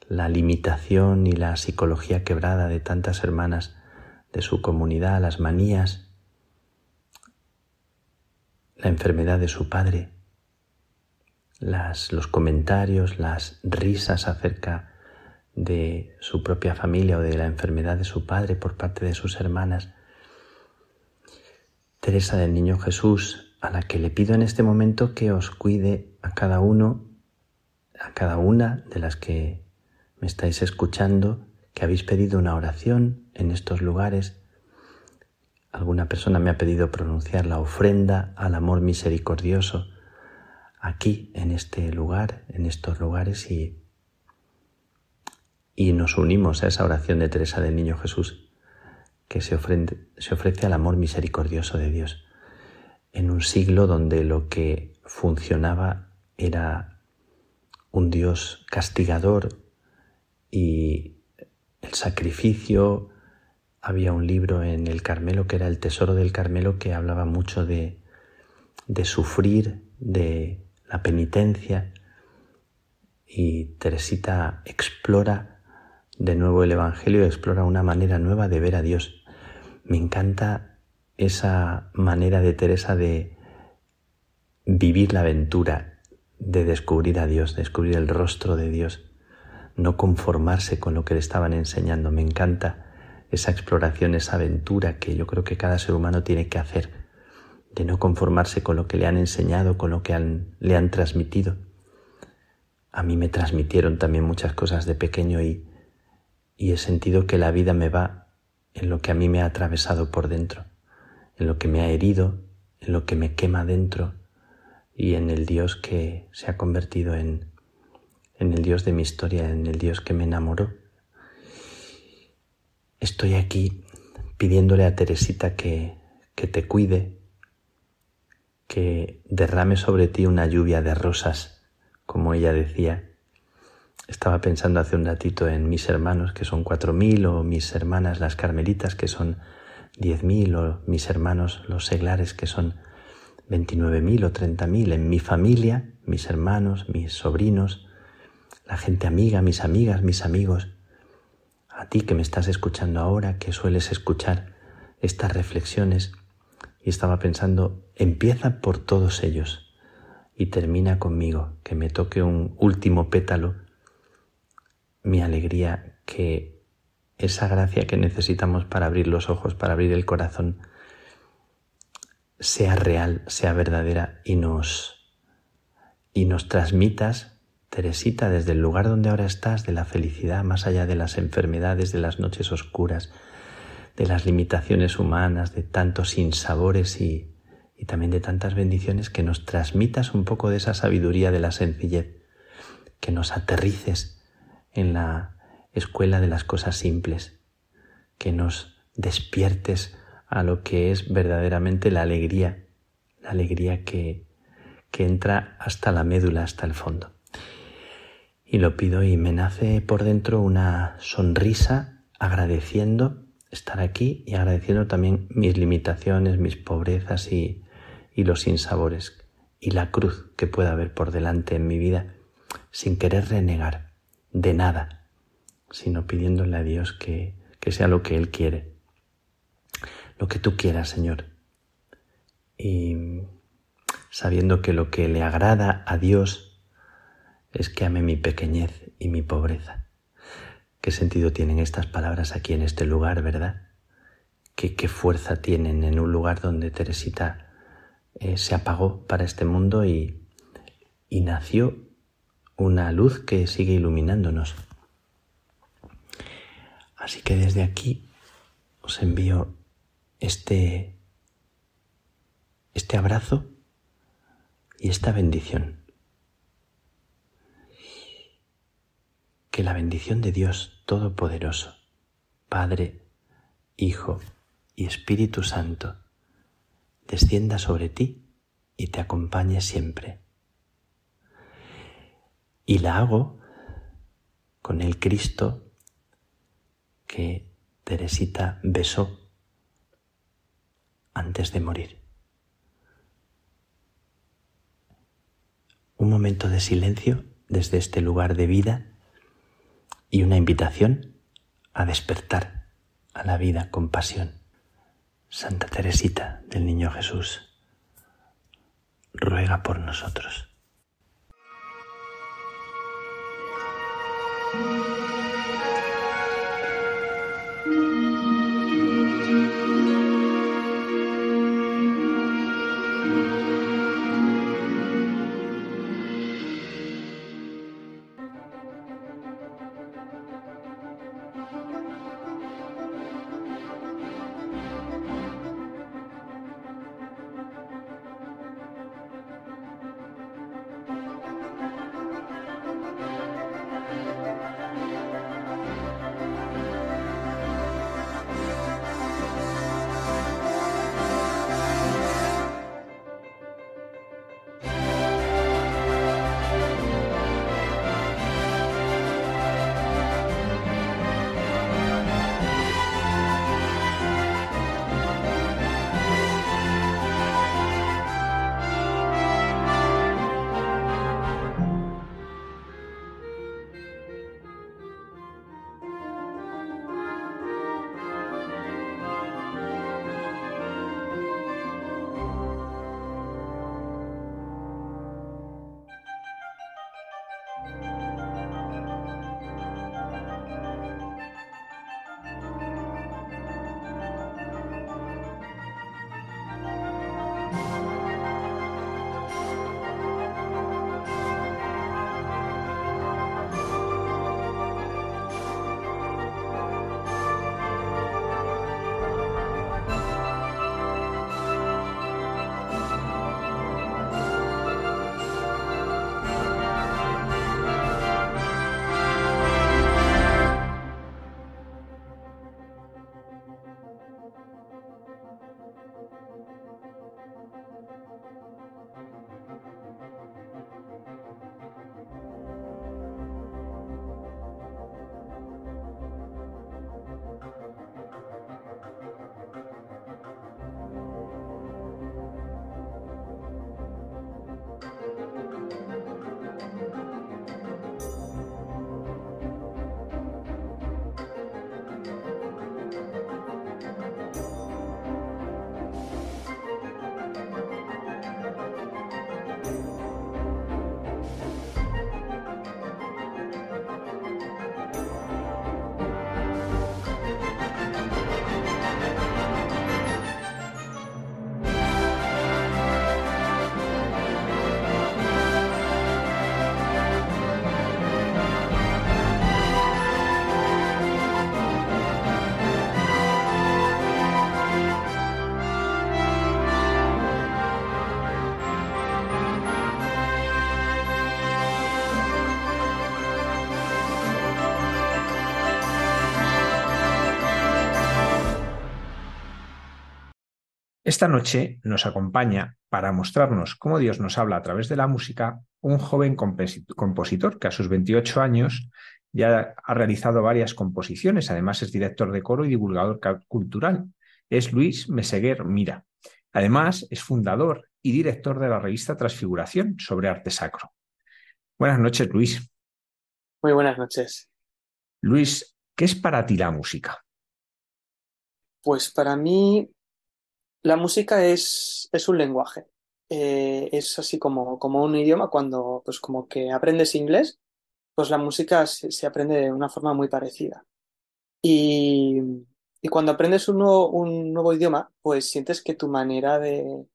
la limitación y la psicología quebrada de tantas hermanas de su comunidad, las manías, la enfermedad de su padre, los comentarios, las risas acerca de su propia familia o de la enfermedad de su padre por parte de sus hermanas. Teresa del Niño Jesús, a la que le pido en este momento que os cuide a cada uno, a cada una de las que me estáis escuchando, que habéis pedido una oración en estos lugares. Alguna persona me ha pedido pronunciar la ofrenda al amor misericordioso aquí, en este lugar, en estos lugares y y nos unimos a esa oración de Teresa del Niño Jesús que se, se ofrece al amor misericordioso de Dios en un siglo donde lo que funcionaba era un Dios castigador y el sacrificio. Había un libro en el Carmelo que era el Tesoro del Carmelo que hablaba mucho de, de sufrir, de la penitencia y Teresita explora de nuevo el Evangelio explora una manera nueva de ver a Dios. Me encanta esa manera de Teresa de vivir la aventura, de descubrir a Dios, descubrir el rostro de Dios, no conformarse con lo que le estaban enseñando. Me encanta esa exploración, esa aventura que yo creo que cada ser humano tiene que hacer, de no conformarse con lo que le han enseñado, con lo que le han transmitido. A mí me transmitieron también muchas cosas de pequeño y y he sentido que la vida me va en lo que a mí me ha atravesado por dentro, en lo que me ha herido, en lo que me quema dentro y en el Dios que se ha convertido en, en el Dios de mi historia, en el Dios que me enamoró. Estoy aquí pidiéndole a Teresita que, que te cuide, que derrame sobre ti una lluvia de rosas, como ella decía, estaba pensando hace un ratito en mis hermanos, que son cuatro mil, o mis hermanas las carmelitas, que son diez mil, o mis hermanos los seglares, que son veintinueve mil o treinta mil. En mi familia, mis hermanos, mis sobrinos, la gente amiga, mis amigas, mis amigos. A ti que me estás escuchando ahora, que sueles escuchar estas reflexiones, y estaba pensando, empieza por todos ellos y termina conmigo, que me toque un último pétalo. Mi alegría que esa gracia que necesitamos para abrir los ojos, para abrir el corazón, sea real, sea verdadera y nos, y nos transmitas, Teresita, desde el lugar donde ahora estás, de la felicidad, más allá de las enfermedades, de las noches oscuras, de las limitaciones humanas, de tantos sinsabores y, y también de tantas bendiciones, que nos transmitas un poco de esa sabiduría de la sencillez, que nos aterrices en la escuela de las cosas simples, que nos despiertes a lo que es verdaderamente la alegría, la alegría que, que entra hasta la médula, hasta el fondo. Y lo pido y me nace por dentro una sonrisa agradeciendo estar aquí y agradeciendo también mis limitaciones, mis pobrezas y, y los sinsabores y la cruz que pueda haber por delante en mi vida sin querer renegar de nada, sino pidiéndole a Dios que, que sea lo que Él quiere, lo que tú quieras, Señor. Y sabiendo que lo que le agrada a Dios es que ame mi pequeñez y mi pobreza. ¿Qué sentido tienen estas palabras aquí en este lugar, verdad? ¿Qué, qué fuerza tienen en un lugar donde Teresita eh, se apagó para este mundo y, y nació una luz que sigue iluminándonos. Así que desde aquí os envío este, este abrazo y esta bendición. Que la bendición de Dios Todopoderoso, Padre, Hijo y Espíritu Santo, descienda sobre ti y te acompañe siempre y la hago con el Cristo que Teresita besó antes de morir. Un momento de silencio desde este lugar de vida y una invitación a despertar a la vida con pasión. Santa Teresita del Niño Jesús, ruega por nosotros. Esta noche nos acompaña para mostrarnos cómo Dios nos habla a través de la música un joven compositor que a sus 28 años ya ha realizado varias composiciones, además es director de coro y divulgador cultural. Es Luis Meseguer Mira. Además es fundador y director de la revista Transfiguración sobre arte sacro. Buenas noches, Luis. Muy buenas noches. Luis, ¿qué es para ti la música? Pues para mí la música es, es un lenguaje. Eh, es así como, como un idioma cuando pues como que aprendes inglés, pues la música se, aprende de una forma muy parecida. Y, y cuando aprendes un nuevo, un nuevo, idioma, pues sientes que tu manera de,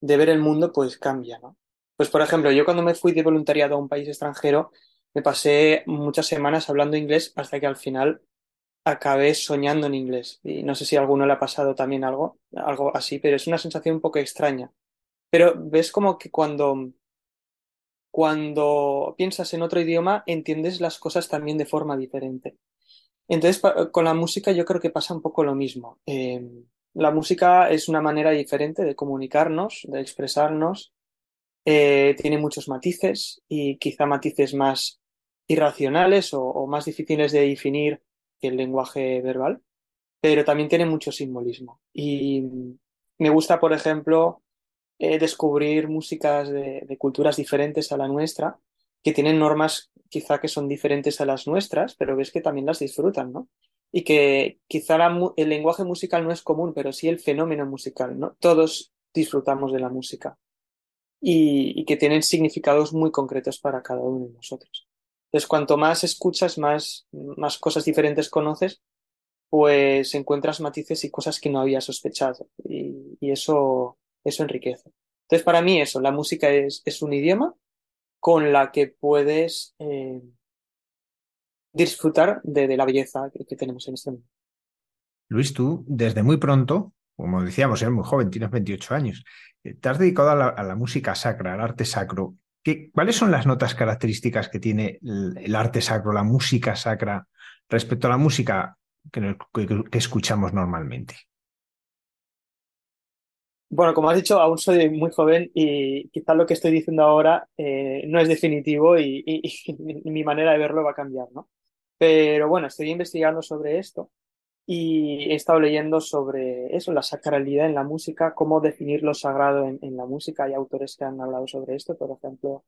de ver el mundo pues cambia, ¿no? Pues por ejemplo, yo cuando me fui de voluntariado a un país extranjero, me pasé muchas semanas hablando inglés hasta que al final acabé soñando en inglés. Y no sé si a alguno le ha pasado también algo, algo así, pero es una sensación un poco extraña. Pero ves como que cuando, cuando piensas en otro idioma, entiendes las cosas también de forma diferente. Entonces, con la música yo creo que pasa un poco lo mismo. Em, la música es una manera diferente de comunicarnos, de expresarnos. Eh, tiene muchos matices y quizá matices más irracionales o más difíciles de definir el lenguaje verbal, pero también tiene mucho simbolismo. Y me gusta, por ejemplo, eh, descubrir músicas de, culturas diferentes a la nuestra que tienen normas quizá que son diferentes a las nuestras, pero ves que también las disfrutan, ¿no? Y que quizá el lenguaje musical no es común, pero sí el fenómeno musical, ¿no? Todos disfrutamos de la música y, que tienen significados muy concretos para cada uno de nosotros. Entonces, cuanto más escuchas, más, más cosas diferentes conoces, pues encuentras matices y cosas que no había sospechado y, eso, eso enriquece. Entonces, para mí eso, la música es, es un idioma con la que puedes eh, disfrutar de, la belleza que, tenemos en este mundo. Luis, tú desde muy pronto, como decíamos, eres muy joven, tienes 28 años, eh, te has dedicado a la, música sacra, al arte sacro. ¿Qué, ¿Cuáles son las notas características que tiene el, arte sacro, la música sacra, respecto a la música que escuchamos normalmente? Bueno, como has dicho, aún soy muy joven y quizás lo que estoy diciendo ahora eh, no es definitivo y, mi manera de verlo va a cambiar, ¿no? Pero bueno, estoy investigando sobre esto y he estado leyendo sobre eso, la sacralidad en la música, cómo definir lo sagrado en, la música. Hay autores que han hablado sobre esto, por ejemplo,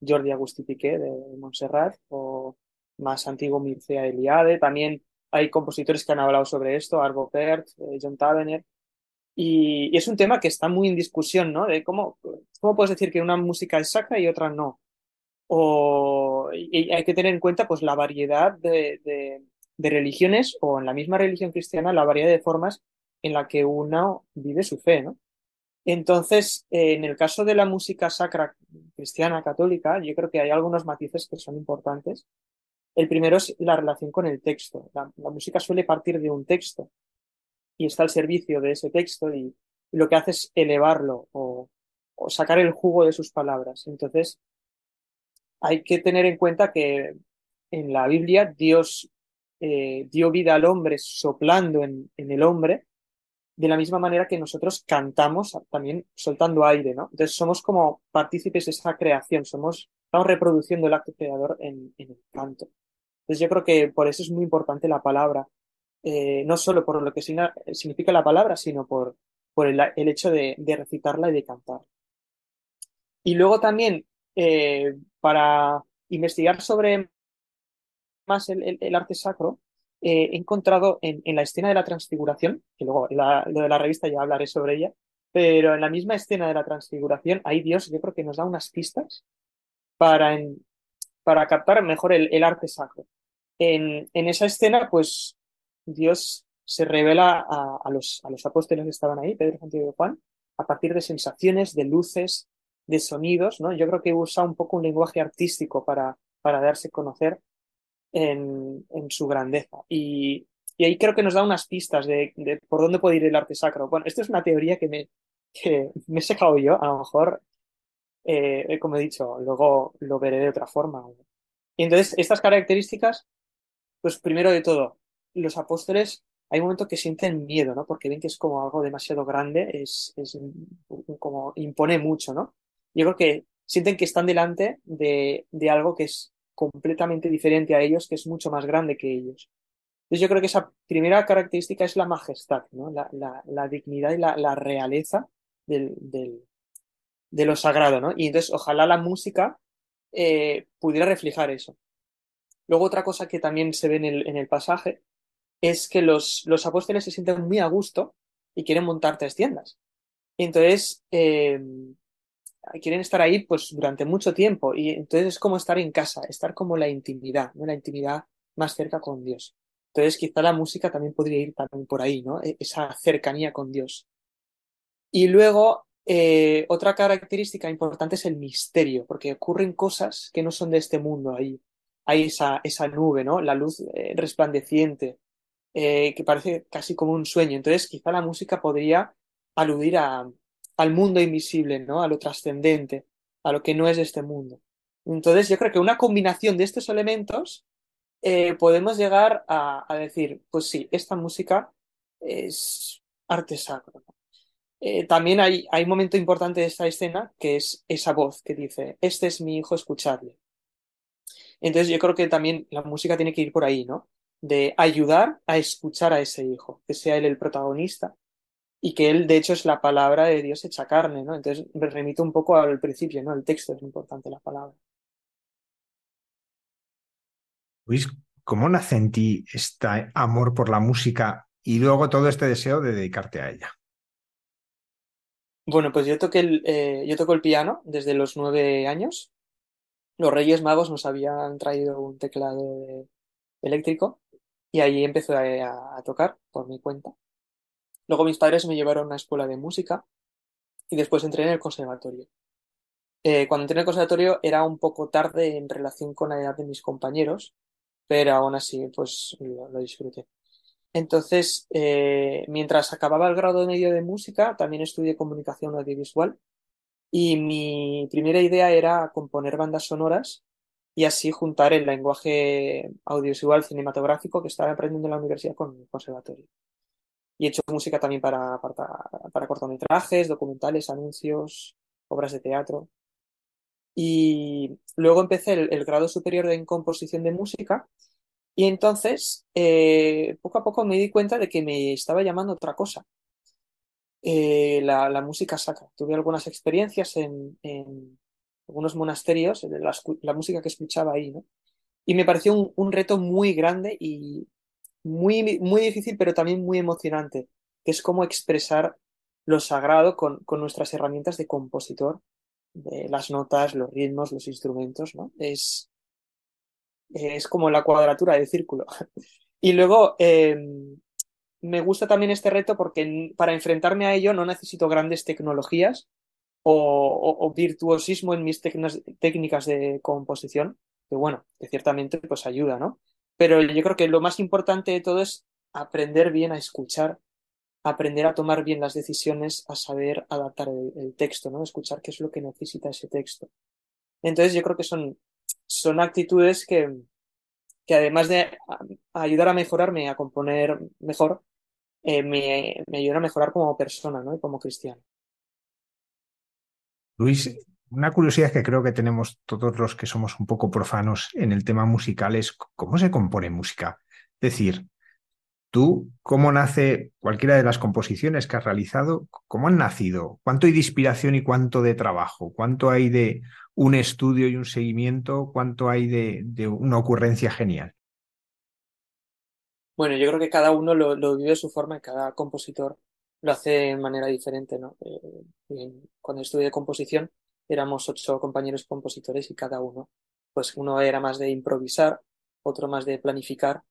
Jordi Agustí Piqué de Montserrat o más antiguo Mircea Eliade. También hay compositores que han hablado sobre esto, Arvo Pärt, eh, John Tavener. Y, es un tema que está muy en discusión, ¿no? De cómo, cómo puedes decir que una música es sacra y otra no. O y hay que tener en cuenta pues la variedad de, de, religiones o en la misma religión cristiana la variedad de formas en la que uno vive su fe, ¿no? Entonces, en el caso de la música sacra cristiana católica, yo creo que hay algunos matices que son importantes. El primero es la relación con el texto. la música suele partir de un texto y está al servicio de ese texto y, lo que hace es elevarlo o, sacar el jugo de sus palabras. Entonces, hay que tener en cuenta que en la Biblia Dios eh, dio vida al hombre soplando en, el hombre, de la misma manera que nosotros cantamos también soltando aire, ¿no? Entonces somos como partícipes de esa creación, somos, estamos reproduciendo el acto creador en, el canto. Entonces yo creo que por eso es muy importante la palabra, eh, no solo por lo que significa la palabra, sino por, por el, hecho de, recitarla y de cantar. Y luego también, eh, para investigar sobre más el, arte sacro, eh, he encontrado en, la escena de la transfiguración, que luego lo de la revista ya hablaré sobre ella, pero en la misma escena de la transfiguración, ahí Dios yo creo que nos da unas pistas para, para captar mejor el, arte sacro. En, esa escena, pues Dios se revela a, los, a los apóstoles que estaban ahí, Pedro, Santiago y Juan, a partir de sensaciones, de luces, de sonidos, ¿no? Yo creo que usa un poco un lenguaje artístico para, para darse a conocer en, en su grandeza. Y, y, ahí creo que nos da unas pistas de, de, por dónde puede ir el arte sacro. Bueno, esto es una teoría que me, que me he sacado yo, a lo mejor, eh, como he dicho, luego lo veré de otra forma. Y entonces, estas características, pues primero de todo, los apóstoles hay un momento que sienten miedo, ¿no? Porque ven que es como algo demasiado grande, es, es como impone mucho, ¿no? Yo creo que sienten que están delante de, de algo que es completamente diferente a ellos, que es mucho más grande que ellos. Entonces yo creo que esa primera característica es la majestad, ¿no? la, dignidad y la, realeza del, de lo sagrado. Y entonces ojalá la música eh, pudiera reflejar eso. Luego otra cosa que también se ve en el, en el pasaje es que los, los apóstoles se sienten muy a gusto y quieren montar tres tiendas. Entonces, eh, quieren estar ahí pues durante mucho tiempo y entonces es como estar en casa, estar como la intimidad, ¿no? la intimidad más cerca con Dios. Entonces quizá la música también podría ir por ahí, ¿no? E, esa cercanía con Dios. Y luego, eh, otra característica importante es el misterio, porque ocurren cosas que no son de este mundo ahí. Hay esa, esa nube, ¿no? La luz eh, resplandeciente, eh, que parece casi como un sueño. Entonces, quizá la música podría aludir a, al mundo invisible, ¿no? A lo trascendente, a lo que no es este mundo. Entonces, yo creo que una combinación de estos elementos eh, podemos llegar a, decir, pues sí, esta música es arte sacro. Eh, también hay, hay un momento importante de esta escena que es esa voz que dice, este es mi hijo, escuchadle. Entonces yo creo que también la música tiene que ir por ahí, ¿no? de ayudar a escuchar a ese hijo, que sea él el protagonista y que él, de hecho, es la palabra de Dios hecha carne, ¿no? Entonces me remito un poco al principio, ¿no? El texto es importante, la palabra. Luis, ¿cómo nace en ti este amor por la música y luego todo este deseo de dedicarte a ella? Bueno, pues yo toqué el, eh, yo toco el piano desde los nueve años. Los Reyes Magos nos habían traído un teclado eléctrico y ahí empecé a, a tocar por mi cuenta. Luego mis padres me llevaron a una escuela de música y después entré en el conservatorio. Eh, cuando entré en el conservatorio era un poco tarde en relación con la edad de mis compañeros, pero aún así pues lo, disfruté. Entonces, eh, mientras acababa el grado medio de música, también estudié comunicación audiovisual y mi primera idea era componer bandas sonoras y así juntar el lenguaje audiovisual cinematográfico que estaba aprendiendo en la universidad con el conservatorio. Y he hecho música también para, para, cortometrajes, documentales, anuncios, obras de teatro. Y luego empecé el, grado superior en composición de música y entonces eh, poco a poco me di cuenta de que me estaba llamando otra cosa. Eh, la, música sacra. Tuve algunas experiencias en, algunos monasterios, la, la, música que escuchaba ahí, ¿no? Y me pareció un, un reto muy grande y, muy, muy difícil, pero también muy emocionante, que es cómo expresar lo sagrado con, con nuestras herramientas de compositor, de las notas, los ritmos, los instrumentos, ¿no? Es, es como la cuadratura del círculo. y luego, em, me gusta también este reto porque para enfrentarme a ello no necesito grandes tecnologías o, o, virtuosismo en mis técnicas de composición, que bueno, que ciertamente pues ayuda, ¿no? Pero yo creo que lo más importante de todo es aprender bien a escuchar, aprender a tomar bien las decisiones, a saber adaptar el, texto, ¿no? Escuchar qué es lo que necesita ese texto. Entonces yo creo que son, son actitudes que, que además de ayudar a mejorarme, a componer mejor, eh, me, me ayudan a mejorar como persona, ¿no? Y como cristiano. Luis, una curiosidad que creo que tenemos todos los que somos un poco profanos en el tema musical es cómo se compone música. Es decir, tú, ¿cómo nace cualquiera de las composiciones que has realizado? ¿Cómo han nacido? ¿Cuánto hay de inspiración y cuánto de trabajo? ¿Cuánto hay de un estudio y un seguimiento? ¿Cuánto hay de, una ocurrencia genial? Bueno, yo creo que cada uno lo, vive de su forma y cada compositor lo hace de manera diferente, ¿no? Eh, cuando estudié composición, éramos ocho compañeros compositores y cada uno, pues uno era más de improvisar, otro más de planificar.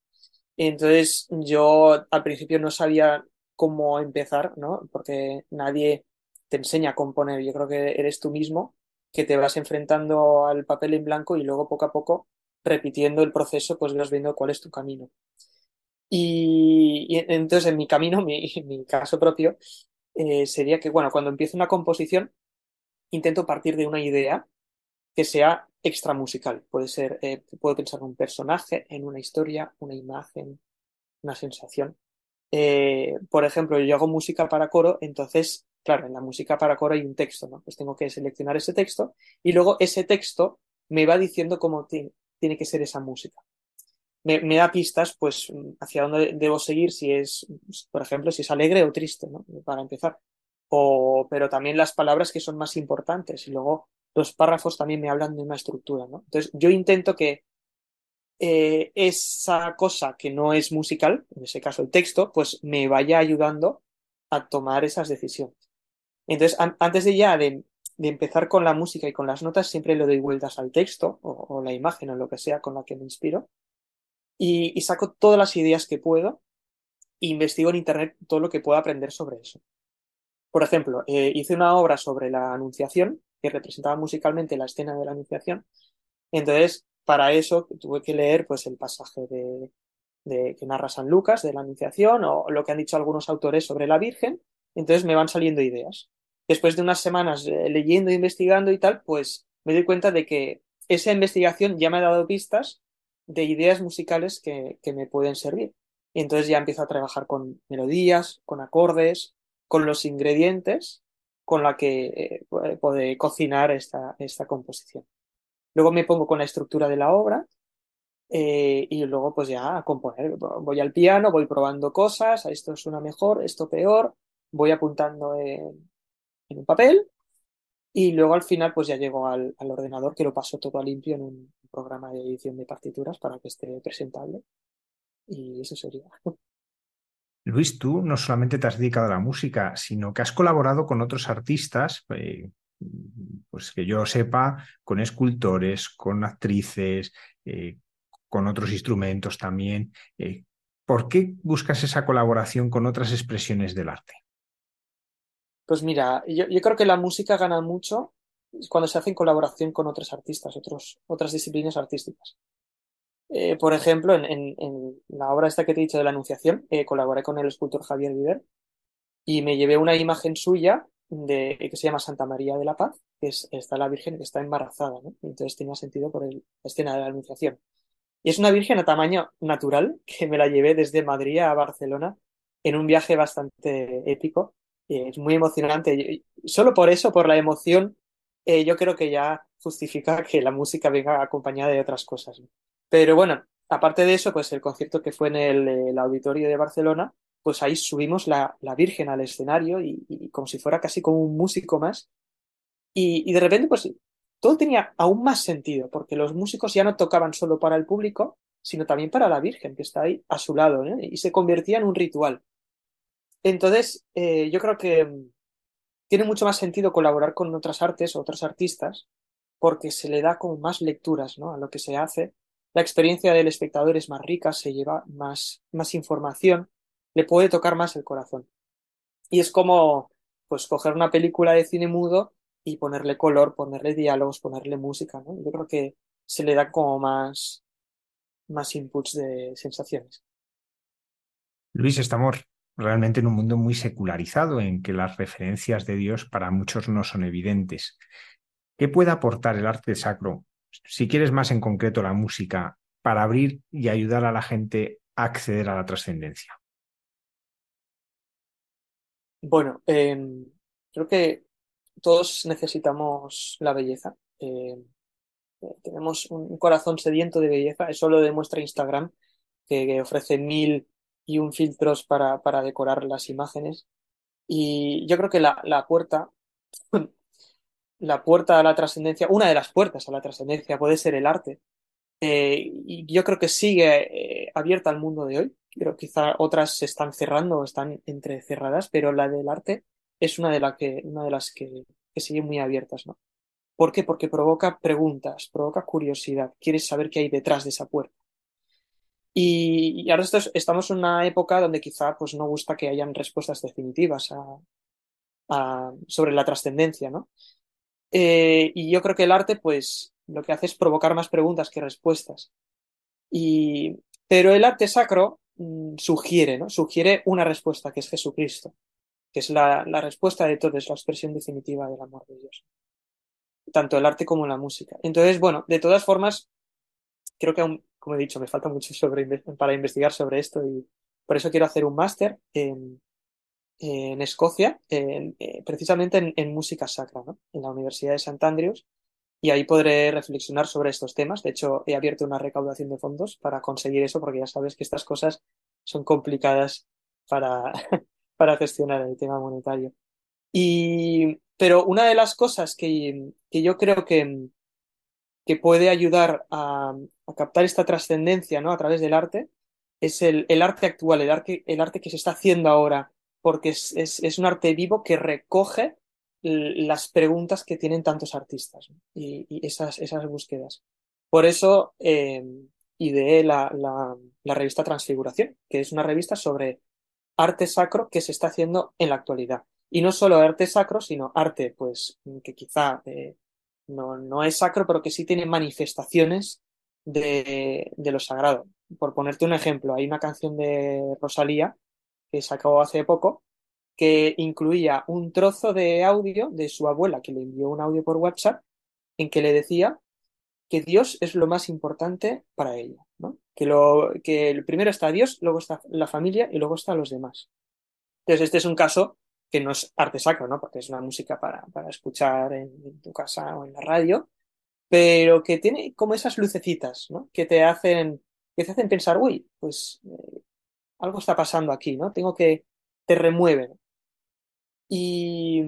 entonces yo al principio no sabía cómo empezar, ¿no? Porque nadie te enseña a componer. Yo creo que eres tú mismo que te vas enfrentando al papel en blanco y luego poco a poco repitiendo el proceso, pues vas viendo cuál es tu camino. Y, entonces en mi camino, mi, mi caso propio, eh, sería que, bueno, cuando empiezo una composición, intento partir de una idea que sea extra musical. Puede ser, eh, puedo pensar en un personaje, en una historia, una imagen, una sensación. Eh, por ejemplo, yo hago música para coro, entonces, claro, en la música para coro hay un texto, ¿no? Pues tengo que seleccionar ese texto y luego ese texto me va diciendo cómo tiene que ser esa música. Me, me, da pistas, pues, hacia dónde debo seguir, si es, por ejemplo, si es alegre o triste, ¿no? Para empezar o, pero también las palabras que son más importantes y luego los párrafos también me hablan de una estructura, ¿no? Entonces yo intento que eh, esa cosa que no es musical, en ese caso el texto, pues me vaya ayudando a tomar esas decisiones. Entonces, antes de ya de, empezar con la música y con las notas, siempre le doy vueltas al texto o, o la imagen o lo que sea con la que me inspiro y, y saco todas las ideas que puedo e investigo en Internet todo lo que pueda aprender sobre eso. Por ejemplo, eh, hice una obra sobre la Anunciación que representaba musicalmente la escena de la Anunciación. Entonces, para eso tuve que leer pues el pasaje de, que narra San Lucas de la Anunciación o lo que han dicho algunos autores sobre la Virgen. Entonces me van saliendo ideas. Después de unas semanas eh, leyendo, investigando y tal, pues me doy cuenta de que esa investigación ya me ha dado pistas de ideas musicales que, que me pueden servir. Y entonces ya empiezo a trabajar con melodías, con acordes, con los ingredientes con la que eh, cocinar esta, esta composición. Luego me pongo con la estructura de la obra eh, y luego pues ya a componer. Voy al piano, voy probando cosas, esto suena mejor, esto peor, voy apuntando en, en un papel Y luego al final pues ya llegó al, al ordenador que lo pasó todo a limpio en un programa de edición de partituras para que esté presentable. Y eso sería. Luis, tú no solamente te has dedicado a la música, sino que has colaborado con otros artistas, eh, pues que yo sepa, con escultores, con actrices, eh, con otros instrumentos también. Eh, ¿Por qué buscas esa colaboración con otras expresiones del arte? Pues mira, yo, yo creo que la música gana mucho cuando se hace en colaboración con otros artistas, otros, otras disciplinas artísticas. Eh, por ejemplo, en, la obra esta que te he dicho de la Anunciación, eh, colaboré con el escultor Javier Viver y me llevé una imagen suya de, que se llama Santa María de la Paz, que es, está la Virgen que está embarazada, ¿no? Entonces tenía sentido por el, la escena de la Anunciación. Y es una Virgen a tamaño natural que me la llevé desde Madrid a Barcelona en un viaje bastante épico. Eh, es muy emocionante. Solo por eso, por la emoción, yo creo que ya justifica que la música venga acompañada de otras cosas. Pero bueno, aparte de eso, pues el concierto que fue en el, auditorio de Barcelona, pues ahí subimos la, la Virgen al escenario y, como si fuera casi como un músico más. Y, de repente, pues todo tenía aún más sentido, porque los músicos ya no tocaban solo para el público, sino también para la Virgen, que está ahí a su lado, ¿eh? y se convertía en un ritual. Entonces, eh, yo creo que tiene mucho más sentido colaborar con otras artes o otros artistas, porque se le da como más lecturas ¿no? a lo que se hace. La experiencia del espectador es más rica, se lleva más, más información, le puede tocar más el corazón. Y es como, pues, coger una película de cine mudo y ponerle color, ponerle diálogos, ponerle música, ¿no? Yo creo que se le da como más, más inputs de sensaciones. Luis, estamos realmente en un mundo muy secularizado en que las referencias de Dios para muchos no son evidentes. ¿Qué puede aportar el arte sacro, si quieres más en concreto la música, para abrir y ayudar a la gente a acceder a la trascendencia? Bueno, eh, creo que todos necesitamos la belleza. Eh, tenemos un corazón sediento de belleza, eso lo demuestra Instagram, que, ofrece mil y un filtros para, decorar las imágenes. Y yo creo que la puerta, la puerta a la trascendencia, una de las puertas a la trascendencia puede ser el arte. Eh, y yo creo que sigue eh, abierta al mundo de hoy. Pero quizá otras se están cerrando o están entrecerradas, pero la del arte es una de, que, una de las que, que siguen muy abiertas, ¿no? ¿Por qué? Porque provoca preguntas, provoca curiosidad, quieres saber qué hay detrás de esa puerta. Y, ahora estamos en una época donde quizá pues, no gusta que hayan respuestas definitivas a, sobre la trascendencia, ¿no? Eh, y yo creo que el arte, pues, lo que hace es provocar más preguntas que respuestas. Y, pero el arte sacro mmm, sugiere, ¿no? Sugiere una respuesta, que es Jesucristo que es la, la respuesta de todo, es la expresión definitiva del amor de Dios. Tanto el arte como la música. Entonces, bueno, de todas formas, creo que aún, como he dicho, me falta mucho sobre, para investigar sobre esto y por eso quiero hacer un máster en, en Escocia, eh, precisamente en, en, música sacra, ¿no? en la Universidad de St. Andrews, y ahí podré reflexionar sobre estos temas. De hecho, he abierto una recaudación de fondos para conseguir eso, porque ya sabes que estas cosas son complicadas para, para gestionar el tema monetario. Y, pero una de las cosas que, que yo creo que, que puede ayudar a, a captar esta trascendencia ¿no? a través del arte es el, el arte actual, el arte, el arte que se está haciendo ahora, porque es, es, es un arte vivo que recoge las preguntas que tienen tantos artistas y, esas, esas búsquedas. Por eso eh, ideé la, la, la revista Transfiguración, que es una revista sobre arte sacro que se está haciendo en la actualidad. Y no solo arte sacro, sino arte, pues, que quizá eh, no, no es sacro, pero que sí tiene manifestaciones de, de lo sagrado. Por ponerte un ejemplo, hay una canción de Rosalía que sacó hace poco que incluía un trozo de audio de su abuela que le envió un audio por WhatsApp en que le decía que Dios es lo más importante para ella, ¿no? Que, lo, que primero está Dios, luego está la familia y luego están los demás. Entonces, este es un caso que no es arte sacro, ¿no? Porque es una música para, para escuchar en, en, tu casa o en la radio, pero que tiene como esas lucecitas, ¿no? Que te hacen, que te hacen pensar, uy, pues eh, algo está pasando aquí, ¿no? Tengo que, te remueven. Y,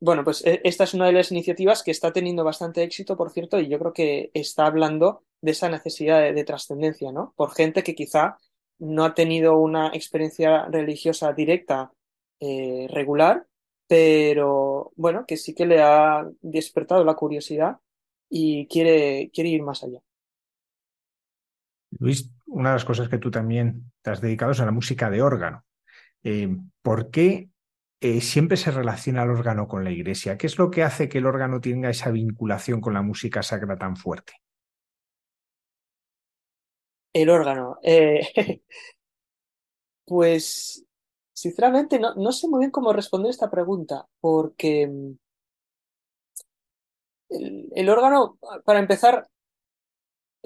bueno, pues e, esta es una de las iniciativas que está teniendo bastante éxito, por cierto, y yo creo que está hablando de esa necesidad de, trascendencia, ¿no? Por gente que quizá no ha tenido una experiencia religiosa directa eh, regular, pero bueno, que sí que le ha despertado la curiosidad y quiere, quiere ir más allá. Luis, una de las cosas que tú también te has dedicado es a la música de órgano. Eh, ¿Por qué eh, siempre se relaciona el órgano con la iglesia? ¿Qué es lo que hace que el órgano tenga esa vinculación con la música sacra tan fuerte? El órgano. Eh, pues, sinceramente, no, sé muy bien cómo responder esta pregunta, porque mm, el, órgano, para empezar,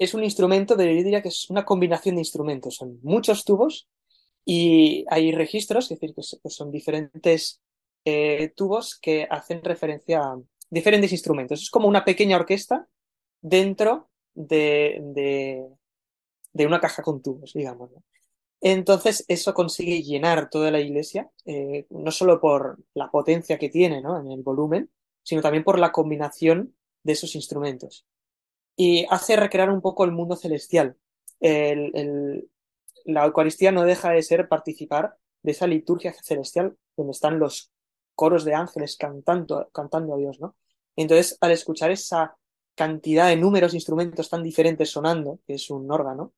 es un instrumento, de, yo diría que es una combinación de instrumentos. Son muchos tubos y hay registros, es decir, que son diferentes eh, tubos que hacen referencia a diferentes instrumentos. Es como una pequeña orquesta dentro de, una caja con tubos, digamos. Entonces, eso consigue llenar toda la iglesia, eh, no solo por la potencia que tiene ¿no? en el volumen, sino también por la combinación de esos instrumentos. Y hace recrear un poco el mundo celestial. el, la Eucaristía no deja de ser participar de esa liturgia celestial donde están los coros de ángeles cantando, cantando a Dios, ¿no? Entonces, al escuchar esa cantidad de números, instrumentos tan diferentes sonando, que es un órgano,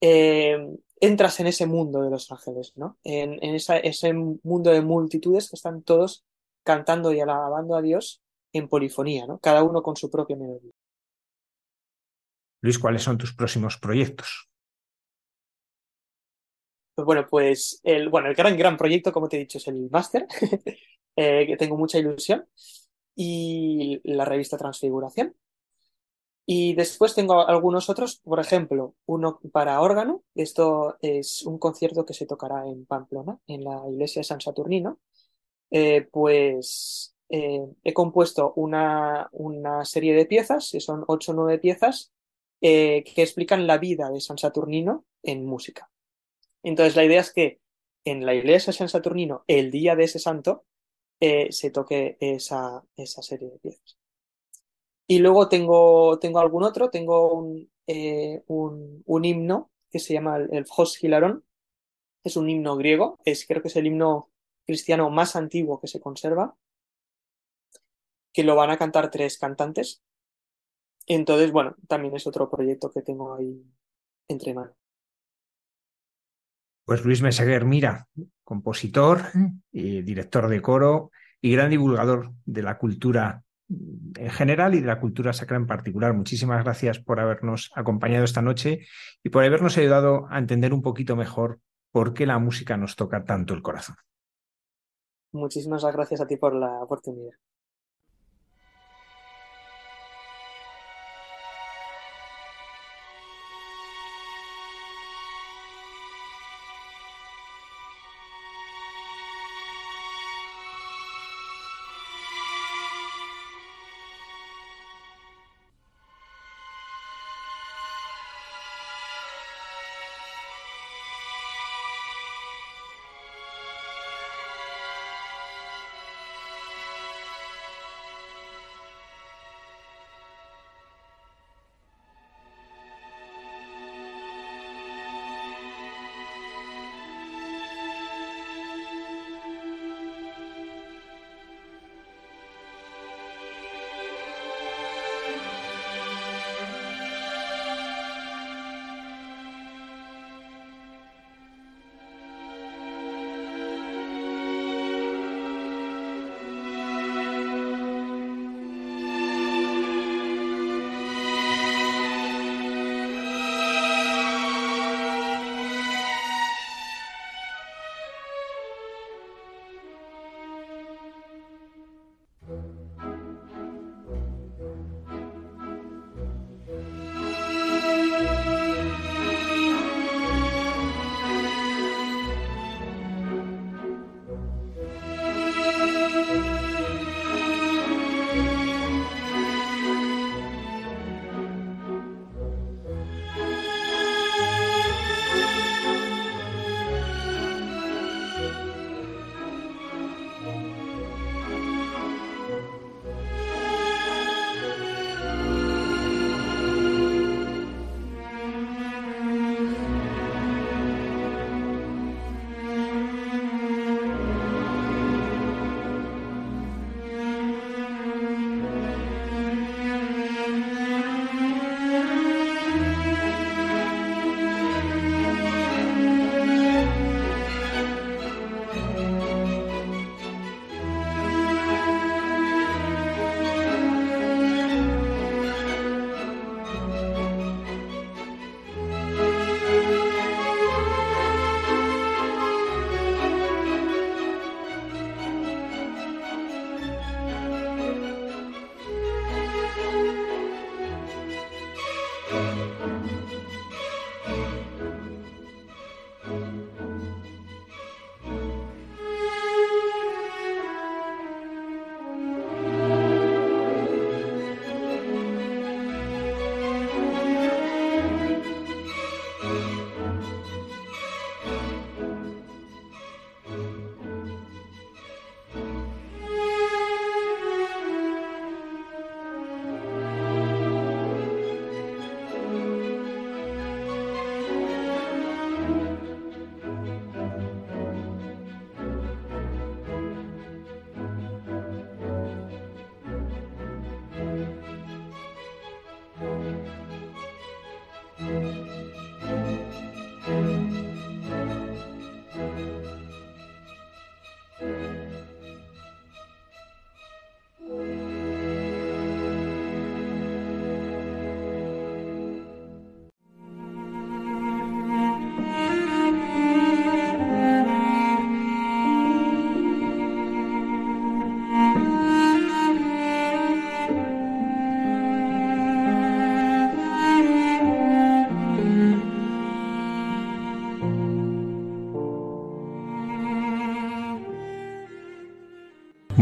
eh, entras en ese mundo de los ángeles, ¿no? En, ese mundo de multitudes que están todos cantando y alabando a Dios en polifonía, ¿no? Cada uno con su propia melodía. ¿Cuáles son tus próximos proyectos? Pues bueno, pues el, bueno, el gran, gran proyecto, como te he dicho, es el máster, eh, que tengo mucha ilusión, y la revista Transfiguración. Y después tengo algunos otros, por ejemplo, uno para órgano. Esto es un concierto que se tocará en Pamplona, en la iglesia de San Saturnino. Eh, pues eh, he compuesto una, una, serie de piezas, que son ocho o nueve piezas, que explican la vida de San Saturnino en música. Entonces la idea es que en la iglesia de San Saturnino, el día de ese santo, eh, se toque esa, esa, serie de piezas. Y luego tengo, tengo algún otro, tengo un, eh, un, himno que se llama el, el Hilarón, es un himno griego, es, creo que es el himno cristiano más antiguo que se conserva, que lo van a cantar tres cantantes. Entonces, bueno, también es otro proyecto que tengo ahí entre manos. Pues Luis Meseguer Mira, compositor, y director de coro y gran divulgador de la cultura en general y de la cultura sacra en particular. Muchísimas gracias por habernos acompañado esta noche y por habernos ayudado a entender un poquito mejor por qué la música nos toca tanto el corazón. Muchísimas gracias a ti por la oportunidad.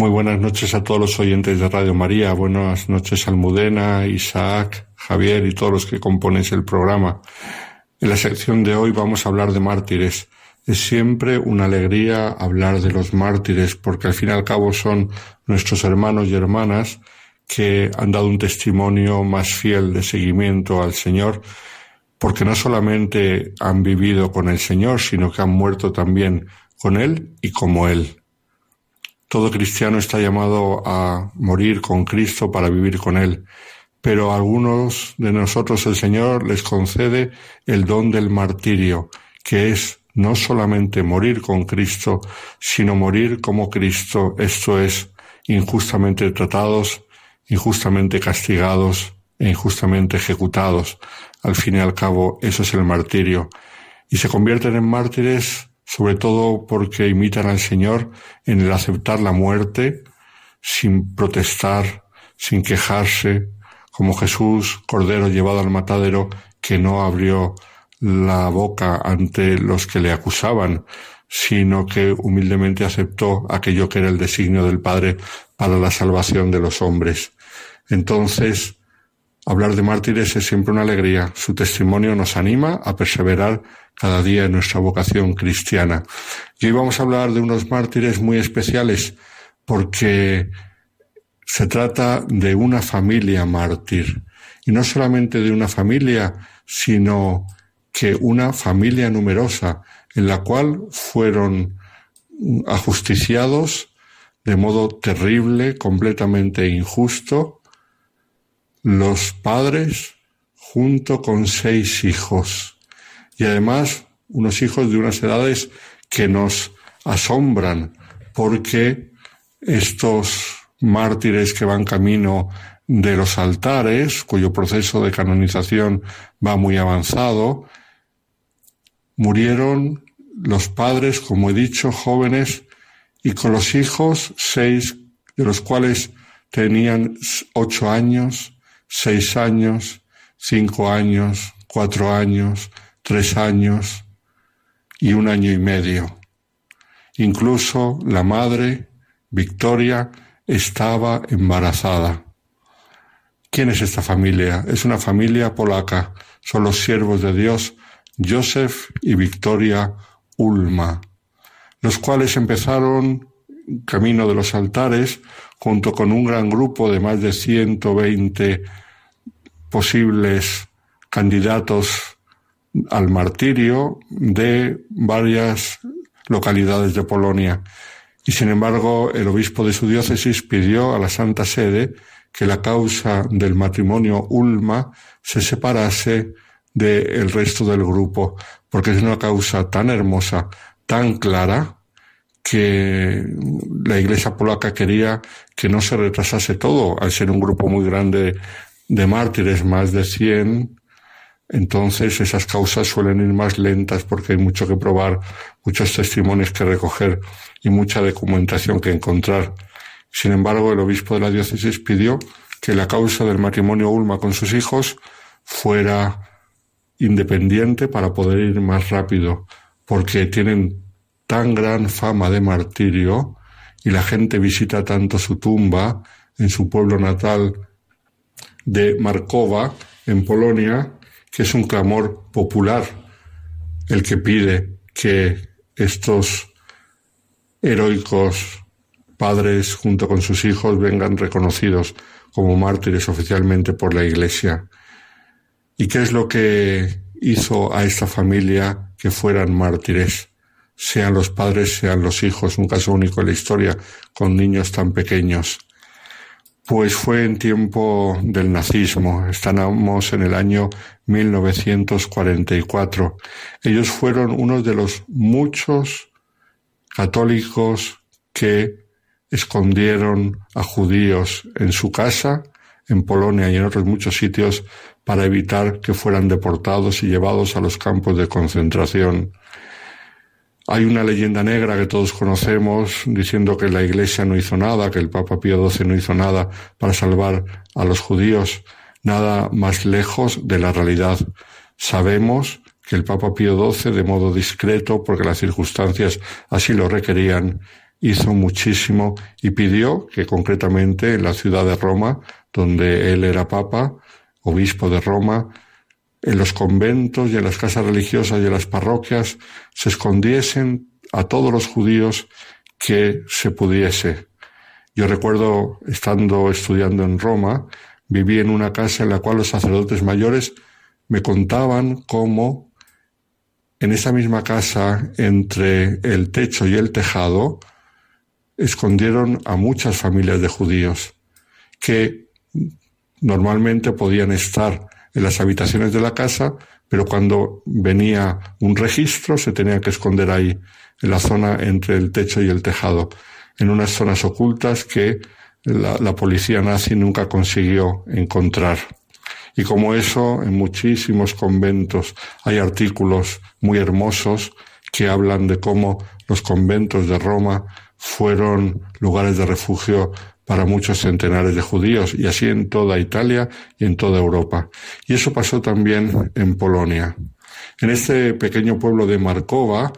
Muy buenas noches a todos los oyentes de Radio María. Buenas noches Almudena, Isaac, Javier y todos los que componéis el programa. En la sección de hoy vamos a hablar de mártires. Es siempre una alegría hablar de los mártires porque al fin y al cabo son nuestros hermanos y hermanas que han dado un testimonio más fiel de seguimiento al Señor porque no solamente han vivido con el Señor, sino que han muerto también con Él y como Él. Todo cristiano está llamado a morir con Cristo para vivir con Él, pero a algunos de nosotros el Señor les concede el don del martirio, que es no solamente morir con Cristo, sino morir como Cristo, esto es, injustamente tratados, injustamente castigados e injustamente ejecutados. Al fin y al cabo, eso es el martirio. Y se convierten en mártires sobre todo porque imitan al Señor en el aceptar la muerte sin protestar, sin quejarse, como Jesús, Cordero llevado al matadero, que no abrió la boca ante los que le acusaban, sino que humildemente aceptó aquello que era el designio del Padre para la salvación de los hombres. Entonces, hablar de mártires es siempre una alegría. Su testimonio nos anima a perseverar cada día en nuestra vocación cristiana. Y hoy vamos a hablar de unos mártires muy especiales porque se trata de una familia mártir. Y no solamente de una familia, sino que una familia numerosa en la cual fueron ajusticiados de modo terrible, completamente injusto, los padres junto con seis hijos y además unos hijos de unas edades que nos asombran porque estos mártires que van camino de los altares, cuyo proceso de canonización va muy avanzado, murieron los padres, como he dicho, jóvenes, y con los hijos, seis de los cuales tenían ocho años, seis años, cinco años, cuatro años, tres años y un año y medio. Incluso la madre, Victoria, estaba embarazada. ¿Quién es esta familia? Es una familia polaca. Son los siervos de Dios, Joseph y Victoria Ulma, los cuales empezaron camino de los altares junto con un gran grupo de más de 120 posibles candidatos al martirio de varias localidades de Polonia. Y sin embargo, el obispo de su diócesis pidió a la Santa Sede que la causa del matrimonio Ulma se separase del resto del grupo, porque es una causa tan hermosa, tan clara, que la Iglesia polaca quería que no se retrasase todo, al ser un grupo muy grande de mártires, más de 100, entonces esas causas suelen ir más lentas porque hay mucho que probar, muchos testimonios que recoger y mucha documentación que encontrar. Sin embargo, el obispo de la diócesis pidió que la causa del matrimonio Ulma con sus hijos fuera independiente para poder ir más rápido, porque tienen tan gran fama de martirio y la gente visita tanto su tumba en su pueblo natal de Markova, en Polonia, que es un clamor popular el que pide que estos heroicos padres junto con sus hijos vengan reconocidos como mártires oficialmente por la Iglesia. ¿Y qué es lo que hizo a esta familia que fueran mártires? Sean los padres, sean los hijos, un caso único en la historia, con niños tan pequeños. Pues fue en tiempo del nazismo, estamos en el año 1944. Ellos fueron uno de los muchos católicos que escondieron a judíos en su casa, en Polonia y en otros muchos sitios, para evitar que fueran deportados y llevados a los campos de concentración. Hay una leyenda negra que todos conocemos diciendo que la Iglesia no hizo nada, que el Papa Pío XII no hizo nada para salvar a los judíos, nada más lejos de la realidad. Sabemos que el Papa Pío XII, de modo discreto, porque las circunstancias así lo requerían, hizo muchísimo y pidió que concretamente en la ciudad de Roma, donde él era Papa, obispo de Roma, en los conventos y en las casas religiosas y en las parroquias se escondiesen a todos los judíos que se pudiese. Yo recuerdo, estando estudiando en Roma, viví en una casa en la cual los sacerdotes mayores me contaban cómo en esa misma casa, entre el techo y el tejado, escondieron a muchas familias de judíos que normalmente podían estar en las habitaciones de la casa, pero cuando venía un registro se tenía que esconder ahí, en la zona entre el techo y el tejado, en unas zonas ocultas que la, la policía nazi nunca consiguió encontrar. Y como eso, en muchísimos conventos hay artículos muy hermosos que hablan de cómo los conventos de Roma fueron lugares de refugio para muchos centenares de judíos, y así en toda Italia y en toda Europa. Y eso pasó también en Polonia. En este pequeño pueblo de Markova,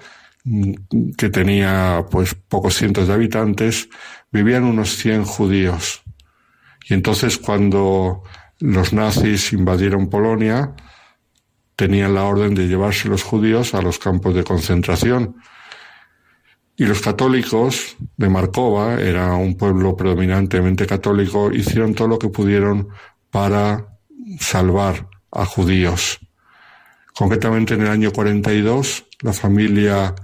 mm, que tenía pues pocos cientos de habitantes, vivían unos 100 judíos. Y entonces cuando los nazis invadieron Polonia, tenían la orden de llevarse los judíos a los campos de concentración, y los católicos de Markova, era un pueblo predominantemente católico, hicieron todo lo que pudieron para salvar a judíos. Concretamente en el año 42, la familia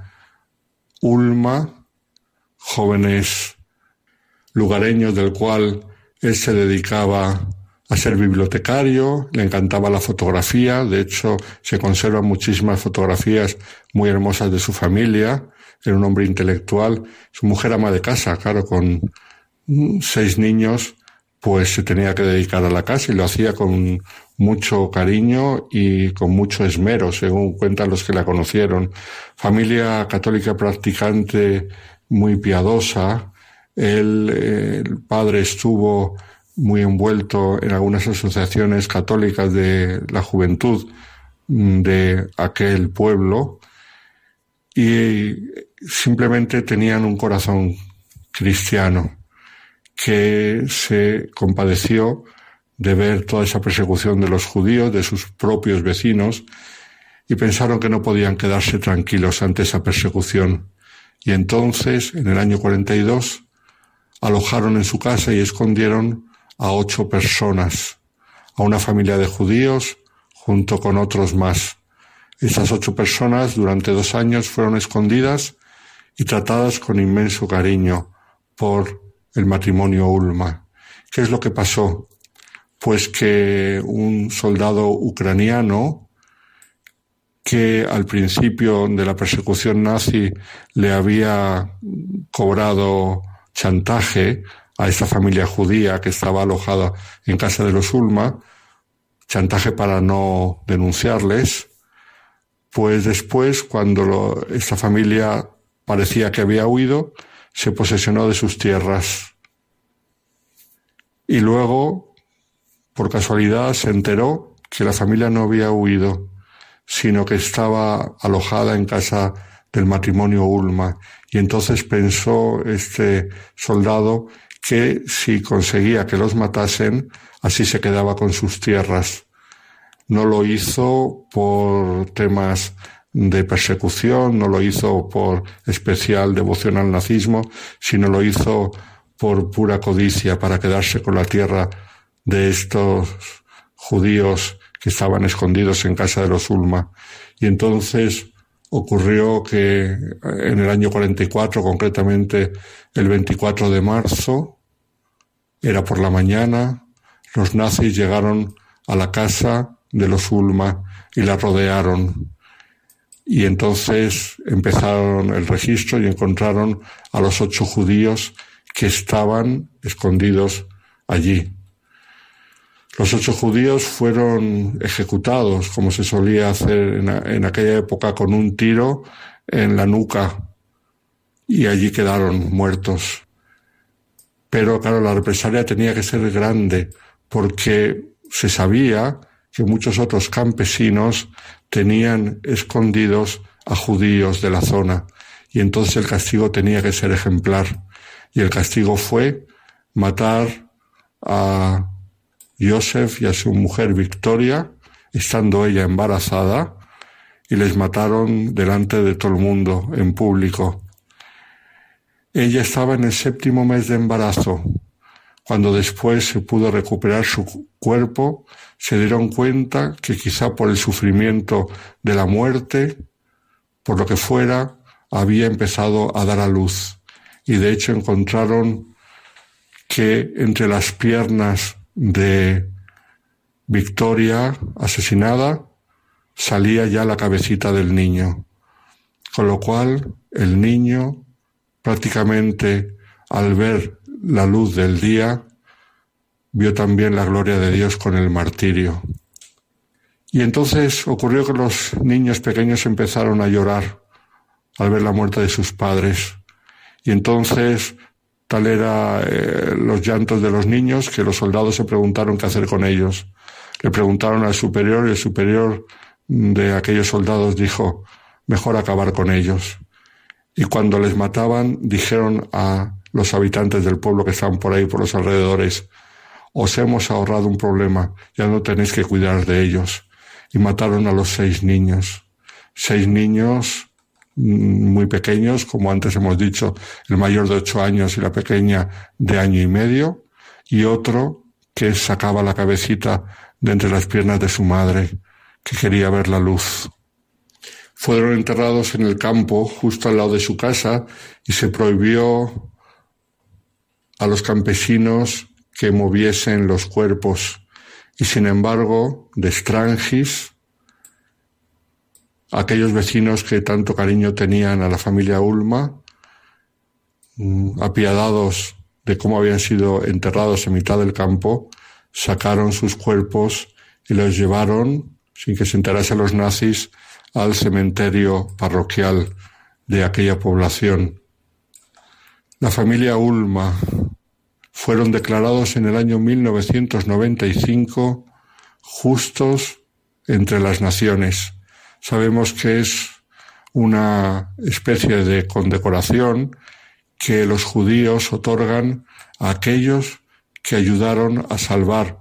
Ulma, jóvenes lugareños del cual él se dedicaba a ser bibliotecario, le encantaba la fotografía, de hecho se conservan muchísimas fotografías muy hermosas de su familia, era un hombre intelectual, su mujer ama de casa, claro, con seis niños, pues se tenía que dedicar a la casa y lo hacía con mucho cariño y con mucho esmero, según cuentan los que la conocieron. Familia católica practicante muy piadosa. el padre estuvo muy envuelto en algunas asociaciones católicas de la juventud de aquel pueblo y simplemente tenían un corazón cristiano que se compadeció de ver toda esa persecución de los judíos, de sus propios vecinos, y pensaron que no podían quedarse tranquilos ante esa persecución. Y entonces, en el año 42, alojaron en su casa y escondieron a ocho personas, a una familia de judíos junto con otros más. Estas ocho personas durante dos años fueron escondidas y tratadas con inmenso cariño por el matrimonio Ulma. ¿Qué es lo que pasó? Pues que un soldado ucraniano que al principio de la persecución nazi le había cobrado chantaje a esta familia judía que estaba alojada en casa de los Ulma, chantaje para no denunciarles, pues después, cuando esta familia parecía que había huido, se posesionó de sus tierras. Y luego, por casualidad, se enteró que la familia no había huido, sino que estaba alojada en casa del matrimonio Ulma. Y entonces pensó este soldado que si conseguía que los matasen, así se quedaba con sus tierras. No lo hizo por temas de persecución, no lo hizo por especial devoción al nazismo, sino lo hizo por pura codicia para quedarse con la tierra de estos judíos que estaban escondidos en casa de los Ulma. Y entonces ocurrió que en el año 44, concretamente el 24 de marzo, era por la mañana, los nazis llegaron a la casa de los Ulma y la rodearon. Y entonces empezaron el registro y encontraron a los ocho judíos que estaban escondidos allí. Los ocho judíos fueron ejecutados, como se solía hacer en, aquella época, con un tiro en la nuca y allí quedaron muertos. Pero claro, la represalia tenía que ser grande porque se sabía que muchos otros campesinos tenían escondidos a judíos de la zona y entonces el castigo tenía que ser ejemplar. Y el castigo fue matar a Joseph y a su mujer Victoria, estando ella embarazada, y les mataron delante de todo el mundo, en público. Ella estaba en el séptimo mes de embarazo. Cuando después se pudo recuperar su cuerpo, se dieron cuenta que quizá por el sufrimiento de la muerte, por lo que fuera, había empezado a dar a luz. Y de hecho encontraron que entre las piernas de Victoria asesinada salía ya la cabecita del niño, con lo cual el niño prácticamente al ver la luz del día vio también la gloria de Dios con el martirio. Y entonces ocurrió que los niños pequeños empezaron a llorar al ver la muerte de sus padres. Y entonces tal era eh, los llantos de los niños que los soldados se preguntaron qué hacer con ellos. Le preguntaron al superior y el superior de aquellos soldados dijo, mejor acabar con ellos. Y cuando les mataban, dijeron a los habitantes del pueblo que estaban por ahí, por los alrededores, os hemos ahorrado un problema, ya no tenéis que cuidar de ellos. Y mataron a los seis niños. Seis niños muy pequeños, como antes hemos dicho, el mayor de ocho años y la pequeña de año y medio, y otro que sacaba la cabecita de entre las piernas de su madre, que quería ver la luz. Fueron enterrados en el campo, justo al lado de su casa, y se prohibió a los campesinos que moviesen los cuerpos. Y sin embargo, de Strangis, aquellos vecinos que tanto cariño tenían a la familia Ulma, mm, apiadados de cómo habían sido enterrados en mitad del campo, sacaron sus cuerpos y los llevaron, sin que se enterasen los nazis, al cementerio parroquial de aquella población. La familia Ulma fueron declarados en el año 1995 justos entre las naciones sabemos que es una especie de condecoración que los judíos otorgan a aquellos que ayudaron a salvar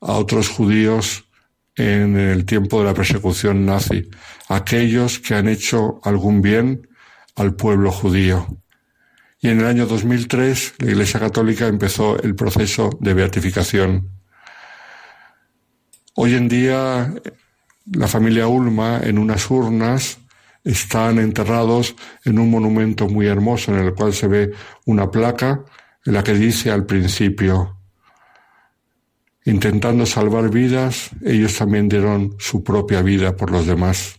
a otros judíos en el tiempo de la persecución nazi, aquellos que han hecho algún bien al pueblo judío. Y en el año 2003 la Iglesia Católica empezó el proceso de beatificación. Hoy en día la familia Ulma en unas urnas están enterrados en un monumento muy hermoso en el cual se ve una placa en la que dice al principio, intentando salvar vidas, ellos también dieron su propia vida por los demás.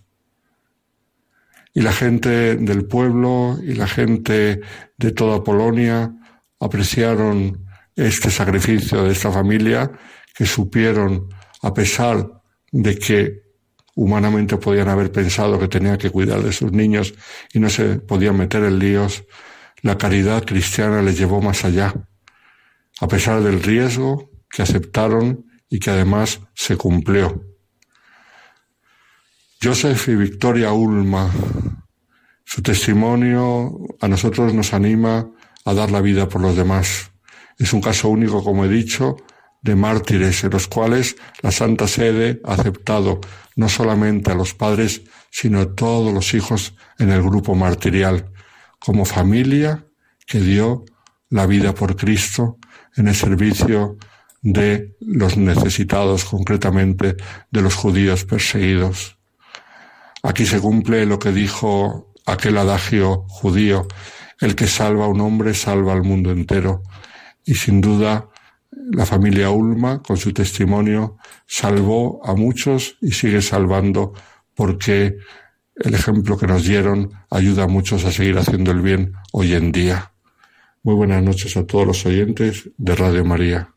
Y la gente del pueblo y la gente de toda Polonia apreciaron este sacrificio de esta familia que supieron, a pesar de que humanamente podían haber pensado que tenían que cuidar de sus niños y no se podían meter en líos, la caridad cristiana les llevó más allá, a pesar del riesgo que aceptaron y que además se cumplió. Joseph y Victoria Ulma, su testimonio a nosotros nos anima a dar la vida por los demás. Es un caso único, como he dicho, de mártires en los cuales la Santa Sede ha aceptado no solamente a los padres, sino a todos los hijos en el grupo martirial, como familia que dio la vida por Cristo en el servicio de los necesitados, concretamente de los judíos perseguidos. Aquí se cumple lo que dijo aquel adagio judío, el que salva a un hombre salva al mundo entero. Y sin duda la familia Ulma, con su testimonio, salvó a muchos y sigue salvando porque el ejemplo que nos dieron ayuda a muchos a seguir haciendo el bien hoy en día. Muy buenas noches a todos los oyentes de Radio María.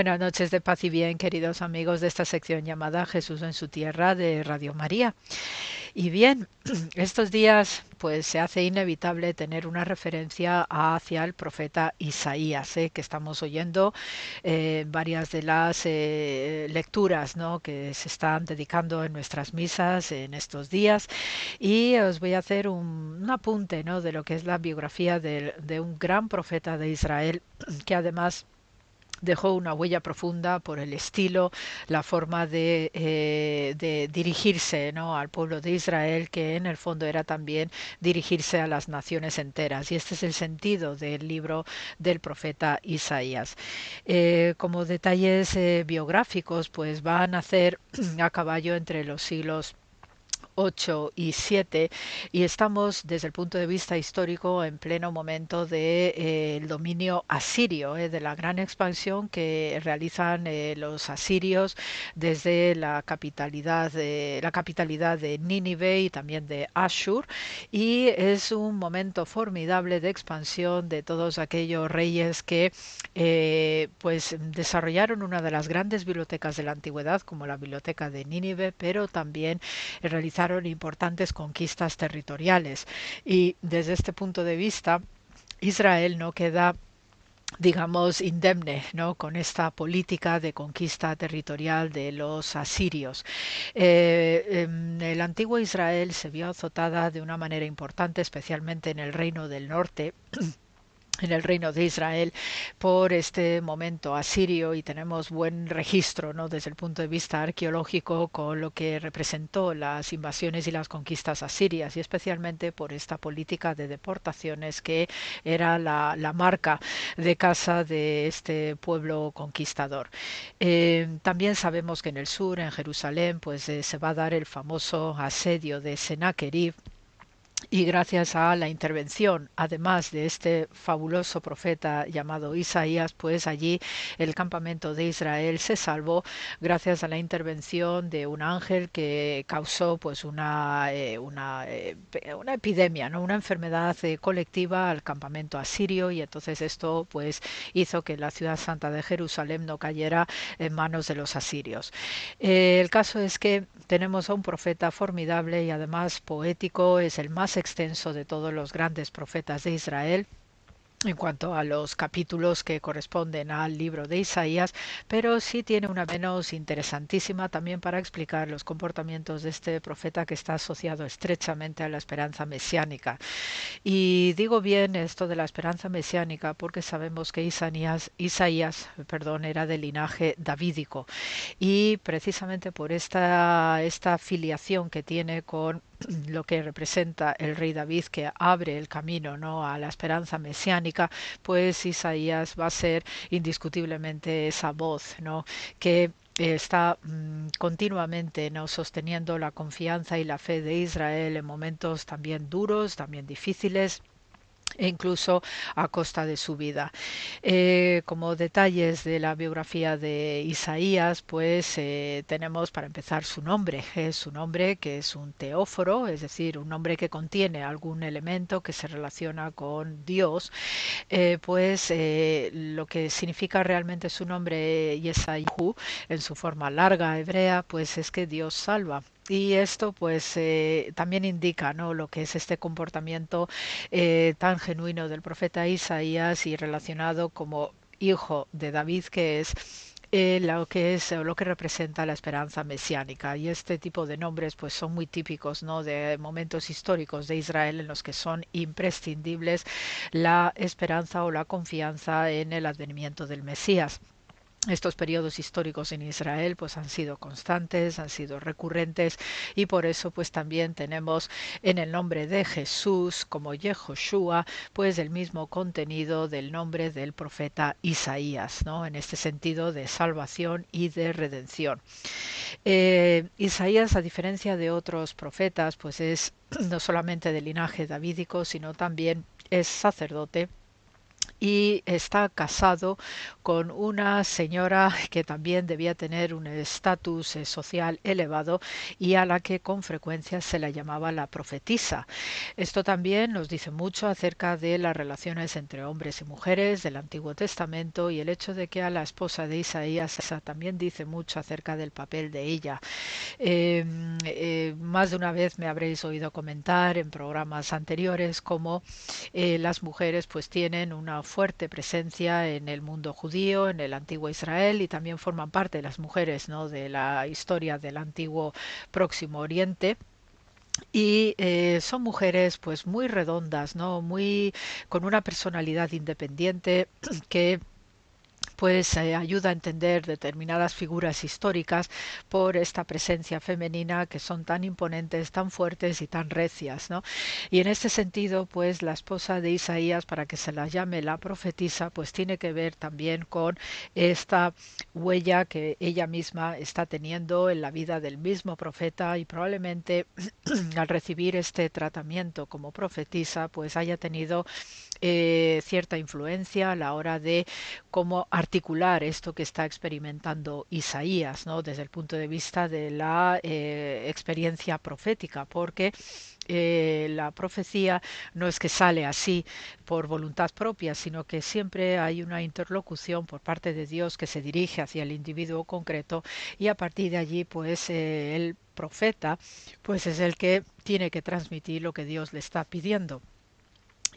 Buenas noches de paz y bien, queridos amigos de esta sección llamada Jesús en su tierra de Radio María. Y bien, estos días pues se hace inevitable tener una referencia hacia el profeta Isaías, ¿eh? que estamos oyendo eh, varias de las eh, lecturas ¿no? que se están dedicando en nuestras misas en estos días. Y os voy a hacer un, apunte ¿no? de lo que es la biografía de, de un gran profeta de Israel, que además dejó una huella profunda por el estilo, la forma de, eh, de dirigirse ¿no? al pueblo de Israel, que en el fondo era también dirigirse a las naciones enteras. Y este es el sentido del libro del profeta Isaías. Eh, como detalles eh, biográficos, pues va a nacer a caballo entre los siglos 8 y 7 y estamos desde el punto de vista histórico en pleno momento del de, eh, dominio asirio, eh, de la gran expansión que realizan eh, los asirios desde la capitalidad de la capitalidad de Nínive y también de Ashur y es un momento formidable de expansión de todos aquellos reyes que pues desarrollaron una de las grandes bibliotecas de la antigüedad como la biblioteca de Nínive pero también realizaron importantes conquistas territoriales. Y desde este punto de vista, Israel no queda digamos, indemne ¿no? con esta política de conquista territorial de los asirios. Eh, em, el antiguo Israel se vio azotada de una manera importante, especialmente en el reino del norte en el reino de Israel por este momento asirio y tenemos buen registro ¿no? desde el punto de vista arqueológico con lo que representó las invasiones y las conquistas asirias y especialmente por esta política de deportaciones que era la, marca de casa de este pueblo conquistador. Eh, también sabemos que en el sur, en Jerusalén, pues eh, se va a dar el famoso asedio de Sennacherib y gracias a la intervención, además de este fabuloso profeta llamado Isaías, pues allí el campamento de Israel se salvó gracias a la intervención de un ángel que causó pues una, eh, una, eh, una, epidemia, ¿no? una enfermedad eh, colectiva al campamento asirio y entonces esto pues hizo que la ciudad santa de Jerusalén no cayera en manos de los asirios. el caso es que tenemos a un profeta formidable y además poético, es el más extenso de todos los grandes profetas de Israel en cuanto a los capítulos que corresponden al libro de Isaías, pero sí tiene una menos interesantísima también para explicar los comportamientos de este profeta que está asociado estrechamente a la esperanza mesiánica. Y digo bien esto de la esperanza mesiánica porque sabemos que Isaías, Isaías perdón, era de linaje davídico y precisamente por esta, esta filiación que tiene con lo que representa el rey David que abre el camino no a la esperanza mesiánica pues Isaías va a ser indiscutiblemente esa voz no que está mm, continuamente no sosteniendo la confianza y la fe de Israel en momentos también duros también difíciles e incluso a costa de su vida. Eh, como detalles de la biografía de Isaías, pues eh, tenemos para empezar su nombre. Es su nombre que es un teóforo, es decir, un nombre que contiene algún elemento que se relaciona con Dios. Eh, pues lo que significa realmente su nombre Yesayahu en su forma larga hebrea, pues es que Dios salva. Y esto pues eh, también indica ¿no? lo que es este comportamiento eh, tan genuino del profeta Isaías y relacionado como hijo de David que es eh, lo que es lo que representa la esperanza mesiánica. Y este tipo de nombres pues son muy típicos no de momentos históricos de Israel en los que son imprescindibles la esperanza o la confianza en el advenimiento del Mesías estos periodos históricos en Israel pues han sido constantes, han sido recurrentes y por eso pues también tenemos en el nombre de Jesús como Yehoshua pues el mismo contenido del nombre del profeta Isaías, ¿no? En este sentido de salvación y de redención. Eh, Isaías a diferencia de otros profetas pues es no solamente del linaje davídico sino también es sacerdote y está casado con una señora que también debía tener un estatus eh, social elevado y a la que con frecuencia se la llamaba la profetisa. Esto también nos dice mucho acerca de las relaciones entre hombres y mujeres del Antiguo Testamento y el hecho de que a la esposa de Isaías también dice mucho acerca del papel de ella. Em, eh, más de una vez me habréis oído comentar en programas anteriores cómo eh, las mujeres pues tienen una fuerte presencia en el mundo judío, en el antiguo Israel y también forman parte de las mujeres ¿no? de la historia del antiguo Próximo Oriente y eh, son mujeres pues muy redondas no muy con una personalidad independiente que pues ayuda a entender determinadas figuras históricas por esta presencia femenina que son tan imponentes, tan fuertes y tan recias, ¿no? Y en este sentido, pues la esposa de Isaías, para que se la llame la profetisa, pues tiene que ver también con esta huella que ella misma está teniendo en la vida del mismo profeta y probablemente al recibir este tratamiento como profetisa, pues haya tenido eh, cierta influencia a la hora de cómo articular esto que está experimentando Isaías, ¿no? desde el punto de vista de la eh, experiencia profética, porque eh, la profecía no es que sale así por voluntad propia, sino que siempre hay una interlocución por parte de Dios que se dirige hacia el individuo concreto y a partir de allí pues el profeta pues es el que tiene que transmitir lo que Dios le está pidiendo.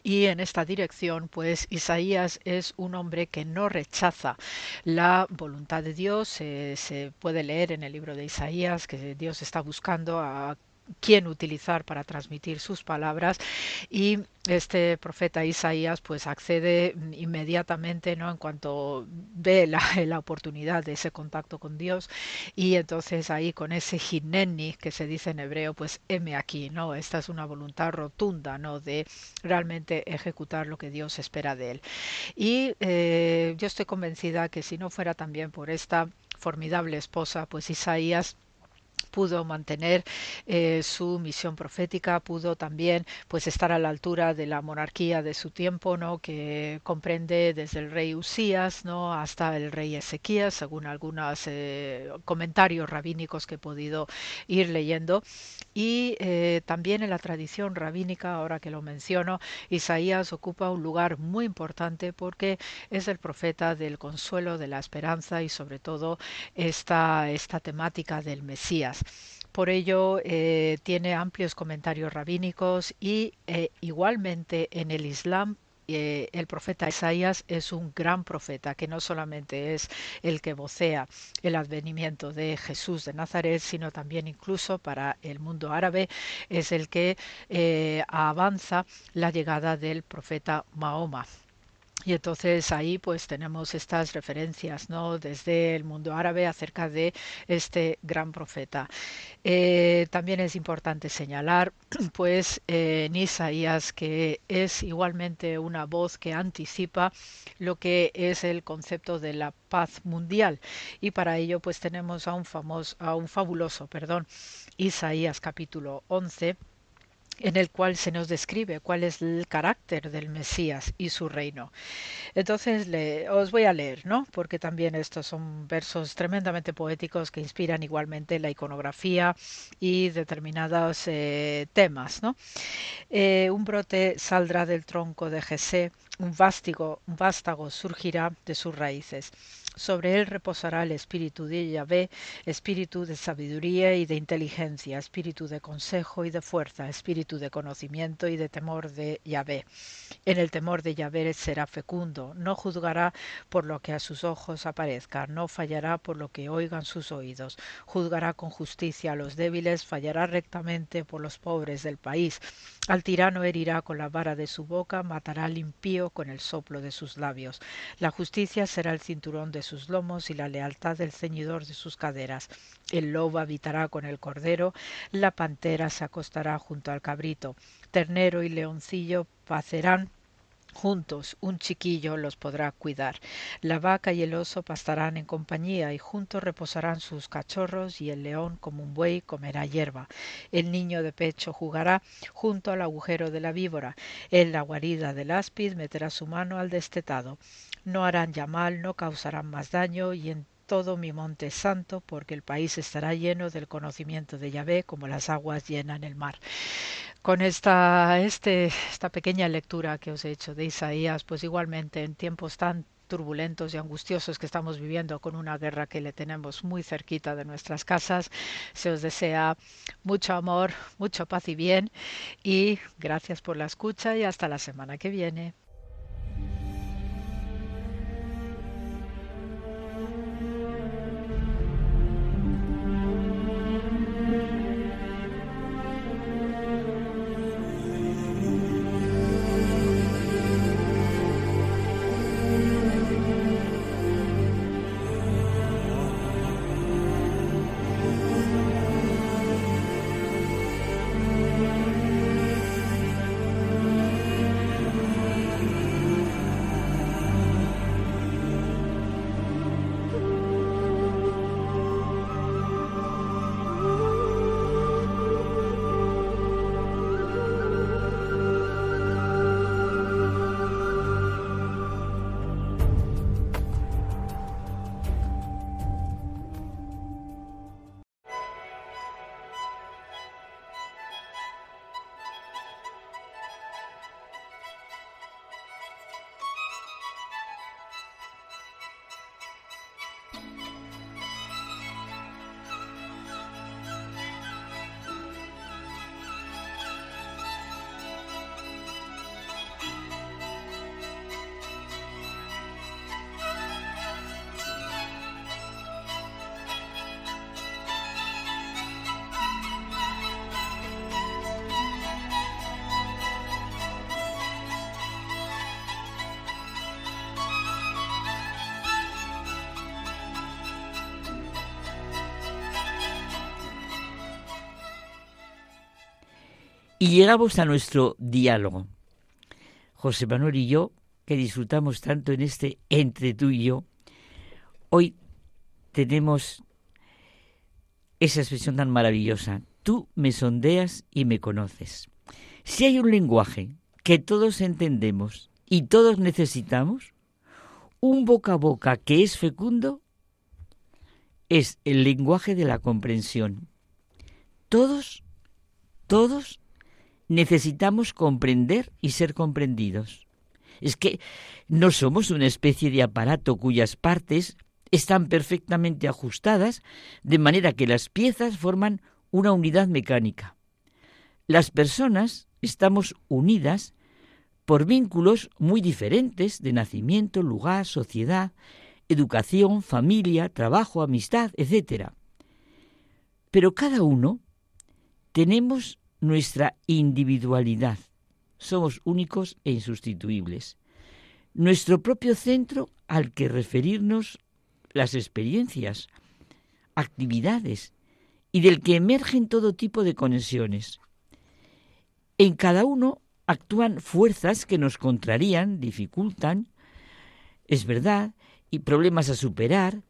Y en esta dirección, pues Isaías es un hombre que no rechaza la voluntad de Dios. se puede leer en el libro de Isaías que Dios está buscando a quién utilizar para transmitir sus palabras. Y este profeta Isaías pues accede inmediatamente no en cuanto ve la, la, oportunidad de ese contacto con Dios. Y entonces ahí con ese hineni que se dice en hebreo pues heme aquí no esta es una voluntad rotunda no de realmente ejecutar lo que Dios espera de él. Y eh, yo estoy convencida que si no fuera también por esta formidable esposa pues Isaías pudo mantener eh, su misión profética, pudo también pues estar a la altura de la monarquía de su tiempo, ¿no? que comprende desde el rey Usías ¿no? hasta el rey Ezequías, según algunos eh, comentarios rabínicos que he podido ir leyendo. Y eh, también en la tradición rabínica, ahora que lo menciono, Isaías ocupa un lugar muy importante porque es el profeta del consuelo, de la esperanza y sobre todo esta, esta temática del Mesías. Por ello, eh, tiene amplios comentarios rabínicos y eh, igualmente en el Islam eh, el profeta Isaías es un gran profeta que no solamente es el que vocea el advenimiento de Jesús de Nazaret, sino también incluso para el mundo árabe es el que avanza la llegada del profeta Mahoma. Y entonces ahí pues tenemos estas referencias ¿no? desde el mundo árabe acerca de este gran profeta. Eh, también es importante señalar pues en Isaías que es igualmente una voz que anticipa lo que es el concepto de la paz mundial y para ello pues tenemos a un famoso a un fabuloso perdón Isaías capítulo 11 en el cual se nos describe cuál es el carácter del Mesías y su reino. Entonces le, os voy a leer, ¿no? Porque también estos son versos tremendamente poéticos que inspiran igualmente la iconografía y determinados eh, temas, ¿no? Eh, un brote saldrá del tronco de Jesé, un vástago, un vástago surgirá de sus raíces. Sobre él reposará el espíritu de Yahvé, espíritu de sabiduría y de inteligencia, espíritu de consejo y de fuerza, espíritu de conocimiento y de temor de Yahvé. En el temor de Yahvé será fecundo, no juzgará por lo que a sus ojos aparezca, no fallará por lo que oigan sus oídos, juzgará con justicia a los débiles, fallará rectamente por los pobres del país. Al tirano herirá con la vara de su boca, matará al impío con el soplo de sus labios. La justicia será el cinturón de sus lomos y la lealtad del ceñidor de sus caderas. El lobo habitará con el cordero, la pantera se acostará junto al cabrito, ternero y leoncillo pacerán Juntos un chiquillo los podrá cuidar. La vaca y el oso pastarán en compañía y juntos reposarán sus cachorros y el león como un buey comerá hierba. El niño de pecho jugará junto al agujero de la víbora. En la guarida del áspid meterá su mano al destetado. No harán ya mal, no causarán más daño y en todo mi monte santo, porque el país estará lleno del conocimiento de Yahvé como las aguas llenan el mar con esta, este, esta pequeña lectura que os he hecho de Isaías, pues igualmente en tiempos tan turbulentos y angustiosos que estamos viviendo con una guerra que le tenemos muy cerquita de nuestras casas. Se os desea mucho amor, mucha paz y bien y gracias por la escucha y hasta la semana que viene. Y llegamos a nuestro diálogo. José Manuel y yo, que disfrutamos tanto en este entre tú y yo, hoy tenemos esa expresión tan maravillosa. Tú me sondeas y me conoces. Si hay un lenguaje que todos entendemos y todos necesitamos, un boca a boca que es fecundo, es el lenguaje de la comprensión. Todos, todos necesitamos comprender y ser comprendidos. Es que no somos una especie de aparato cuyas partes están perfectamente ajustadas, de manera que las piezas forman una unidad mecánica. Las personas estamos unidas por vínculos muy diferentes de nacimiento, lugar, sociedad, educación, familia, trabajo, amistad, etc. Pero cada uno tenemos nuestra individualidad. Somos únicos e insustituibles. Nuestro propio centro al que referirnos las experiencias, actividades y del que emergen todo tipo de conexiones. En cada uno actúan fuerzas que nos contrarían, dificultan, es verdad, y problemas a superar,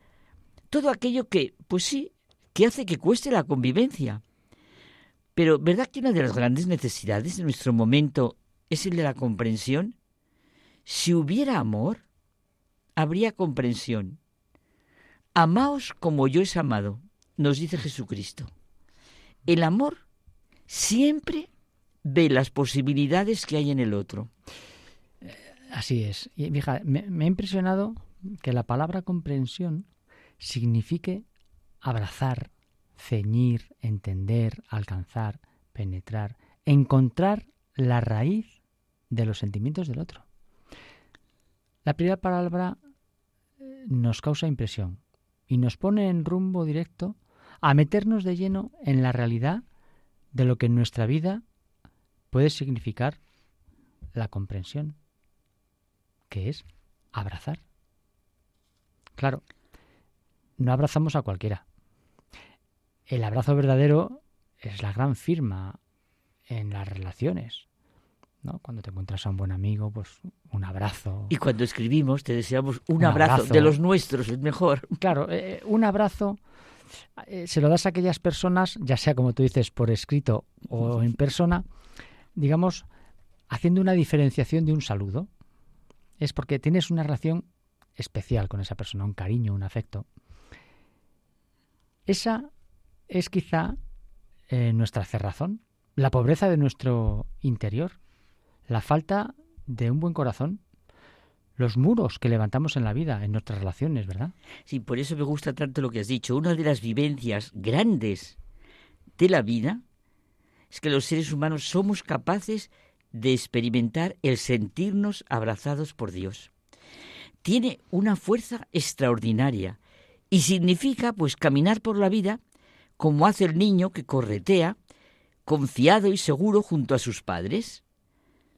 todo aquello que, pues sí, que hace que cueste la convivencia. Pero ¿verdad que una de las grandes necesidades de nuestro momento es el de la comprensión? Si hubiera amor, habría comprensión. Amaos como yo es amado, nos dice Jesucristo. El amor siempre ve las posibilidades que hay en el otro. Eh, así es. Y me, me ha impresionado que la palabra comprensión signifique abrazar, ceñir, entender, alcanzar, penetrar, encontrar la raíz de los sentimientos del otro. La primera palabra eh, nos causa impresión y nos pone en rumbo directo a meternos de lleno en la realidad de lo que en nuestra vida puede significar la comprensión, que es abrazar. Claro, no abrazamos a cualquiera. El abrazo verdadero es la gran firma en las relaciones. ¿no? Cuando te encuentras a un buen amigo, pues un abrazo. Y cuando escribimos te deseamos un, abrazo, de los nuestros, es mejor. Claro, eh, un abrazo eh, se lo das a aquellas personas, ya sea como tú dices, por escrito o en persona, digamos, haciendo una diferenciación de un saludo. Es porque tienes una relación especial con esa persona, un cariño, un afecto. Esa es quizá eh, nuestra cerrazón, la pobreza de nuestro interior, la falta de un buen corazón, los muros que levantamos en la vida, en nuestras relaciones, ¿verdad? Sí, por eso me gusta tanto lo que has dicho. Una de las vivencias grandes de la vida es que los seres humanos somos capaces de experimentar el sentirnos abrazados por Dios. Tiene una fuerza extraordinaria y significa pues caminar por la vida como hace el niño que corretea, confiado y seguro junto a sus padres.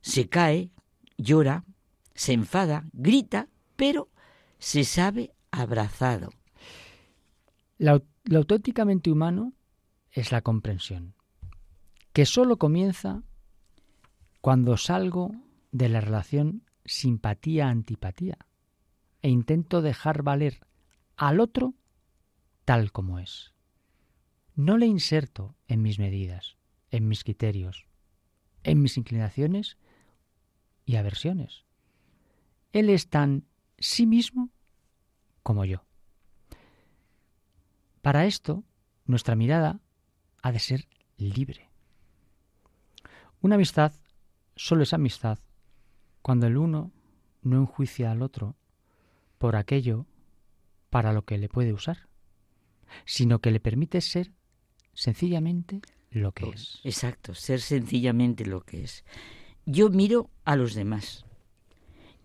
Se cae, llora, se enfada, grita, pero se sabe abrazado. Lo, auténticamente humano es la comprensión, que sólo comienza cuando salgo de la relación simpatía-antipatía e intento dejar valer al otro tal como es. No le inserto en mis medidas, en mis criterios, en mis inclinaciones y aversiones. Él es tan sí mismo como yo. Para esto, nuestra mirada ha de ser libre. Una amistad solo es amistad cuando el uno no enjuicia al otro por aquello para lo que le puede usar, sino que le permite ser sencillamente lo que es. Exacto, ser sencillamente lo que es. Yo miro a los demás.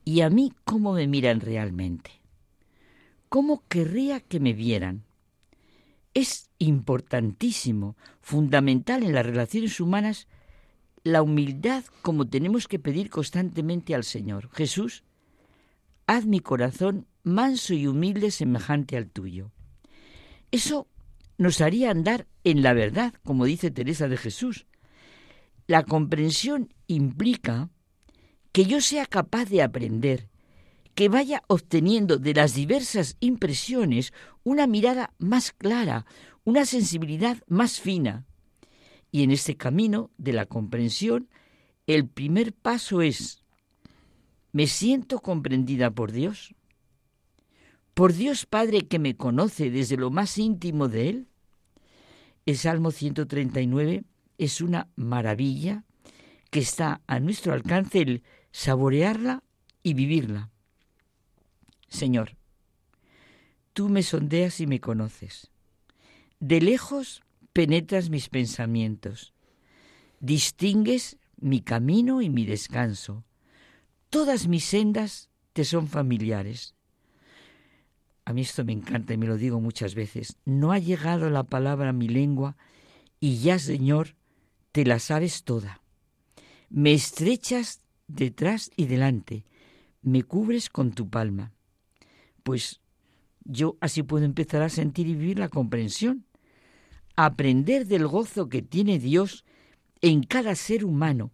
¿Y a mí cómo me miran realmente? ¿Cómo querría que me vieran? Es importantísimo, fundamental en las relaciones humanas, la humildad como tenemos que pedir constantemente al Señor. Jesús, haz mi corazón manso y humilde semejante al tuyo. Eso nos haría andar en la verdad, como dice Teresa de Jesús. La comprensión implica que yo sea capaz de aprender, que vaya obteniendo de las diversas impresiones una mirada más clara, una sensibilidad más fina. Y en este camino de la comprensión, el primer paso es, ¿me siento comprendida por Dios? ¿Por Dios Padre que me conoce desde lo más íntimo de Él? El Salmo 139 es una maravilla que está a nuestro alcance el saborearla y vivirla. Señor, tú me sondeas y me conoces. De lejos penetras mis pensamientos. Distingues mi camino y mi descanso. Todas mis sendas te son familiares. A mí esto me encanta y me lo digo muchas veces. No ha llegado la palabra a mi lengua y ya, Señor, te la sabes toda. Me estrechas detrás y delante, me cubres con tu palma. Pues yo así puedo empezar a sentir y vivir la comprensión, aprender del gozo que tiene Dios en cada ser humano,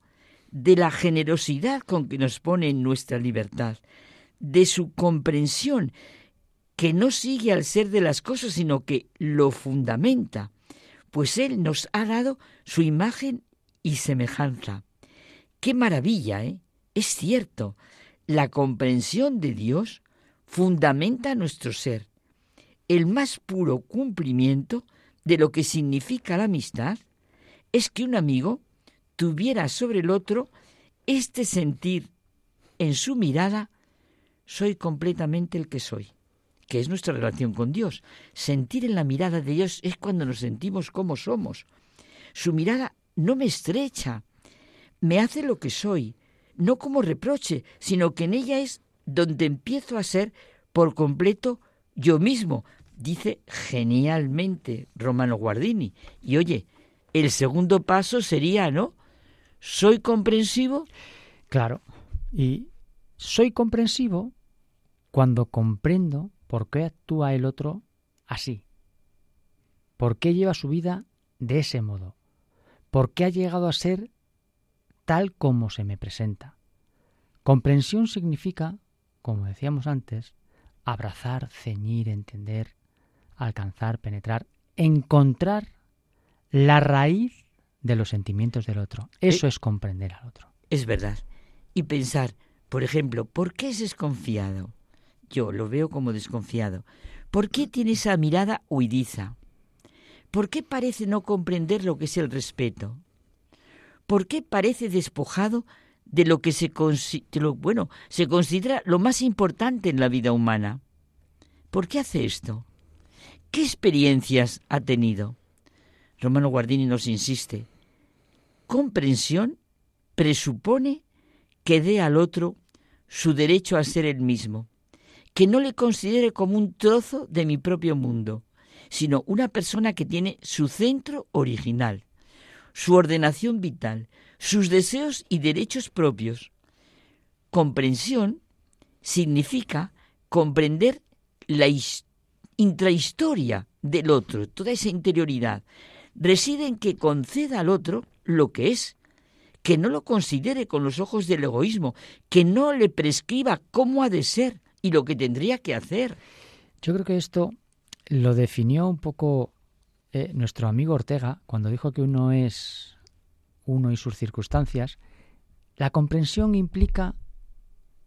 de la generosidad con que nos pone en nuestra libertad, de su comprensión que no sigue al ser de las cosas, sino que lo fundamenta, pues Él nos ha dado su imagen y semejanza. Qué maravilla, ¿eh? Es cierto, la comprensión de Dios fundamenta nuestro ser. El más puro cumplimiento de lo que significa la amistad es que un amigo tuviera sobre el otro este sentir en su mirada, soy completamente el que soy que es nuestra relación con Dios. Sentir en la mirada de Dios es cuando nos sentimos como somos. Su mirada no me estrecha, me hace lo que soy, no como reproche, sino que en ella es donde empiezo a ser por completo yo mismo, dice genialmente Romano Guardini. Y oye, el segundo paso sería, ¿no? ¿Soy comprensivo? Claro. Y soy comprensivo cuando comprendo ¿Por qué actúa el otro así? ¿Por qué lleva su vida de ese modo? ¿Por qué ha llegado a ser tal como se me presenta. Comprensión significa, como decíamos antes, abrazar, ceñir, entender, alcanzar, penetrar, encontrar la raíz de los sentimientos del otro. Eso es comprender al otro. Es verdad. Y pensar, por ejemplo, ¿por qué es desconfiado? Yo lo veo como desconfiado. ¿Por qué tiene esa mirada huidiza? ¿Por qué parece no comprender lo que es el respeto? ¿Por qué parece despojado de lo que se, bueno, se considera lo más importante en la vida humana? ¿Por qué hace esto? ¿Qué experiencias ha tenido? Romano Guardini nos insiste. Comprensión presupone que dé al otro su derecho a ser el mismo, que no le considere como un trozo de mi propio mundo, sino una persona que tiene su centro original, su ordenación vital, sus deseos y derechos propios. Comprensión significa comprender la intrahistoria del otro, toda esa interioridad. Reside en que conceda al otro lo que es, que no lo considere con los ojos del egoísmo, que no le prescriba cómo ha de ser y lo que tendría que hacer. Yo creo que esto lo definió un poco eh, nuestro amigo Ortega cuando dijo que uno es uno y sus circunstancias. La comprensión implica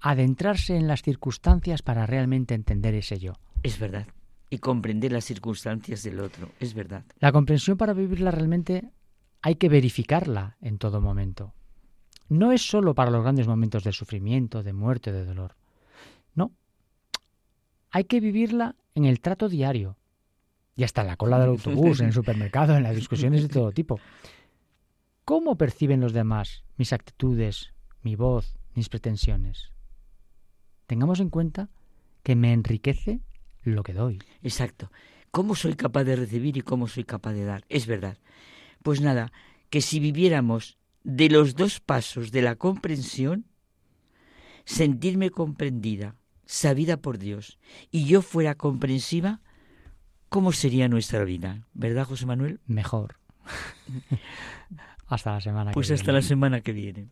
adentrarse en las circunstancias para realmente entender ese yo. Es verdad. Y comprender las circunstancias del otro. Es verdad. La comprensión para vivirla realmente hay que verificarla en todo momento. No es sólo para los grandes momentos de sufrimiento, de muerte, de dolor. No. Hay que vivirla en el trato diario. Y hasta en la cola del autobús, en el supermercado, en las discusiones de todo tipo. ¿Cómo perciben los demás mis actitudes, mi voz, mis pretensiones? Tengamos en cuenta que me enriquece lo que doy. Exacto. ¿Cómo soy capaz de recibir y cómo soy capaz de dar? Es verdad. Pues nada, que si viviéramos de los dos pasos de la comprensión, sentirme comprendida, sabida por Dios, y yo fuera comprensiva, ¿cómo sería nuestra vida? ¿Verdad, José Manuel? Mejor. hasta la semana pues que viene. Pues hasta la semana que viene.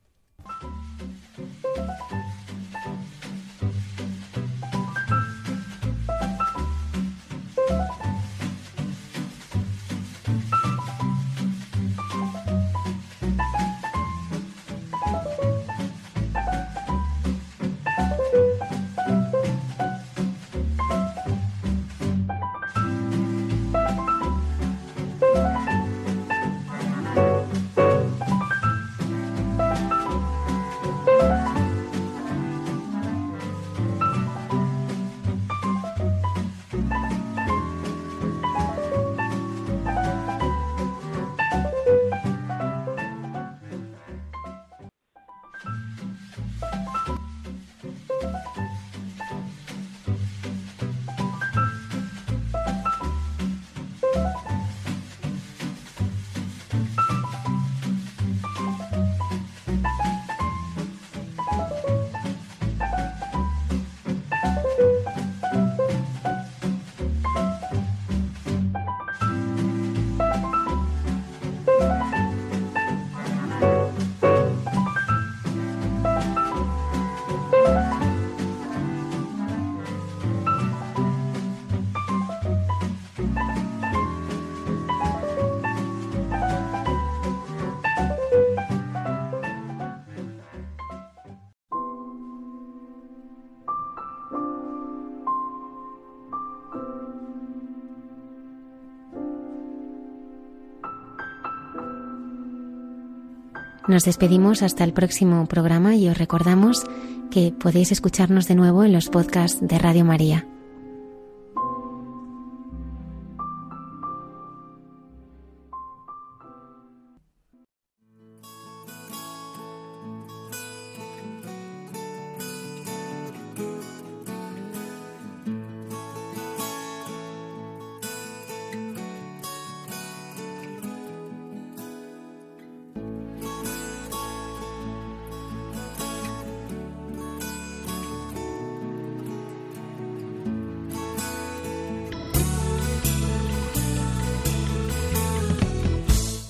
Nos despedimos hasta el próximo programa y os recordamos que podéis escucharnos de nuevo en los podcasts de Radio María.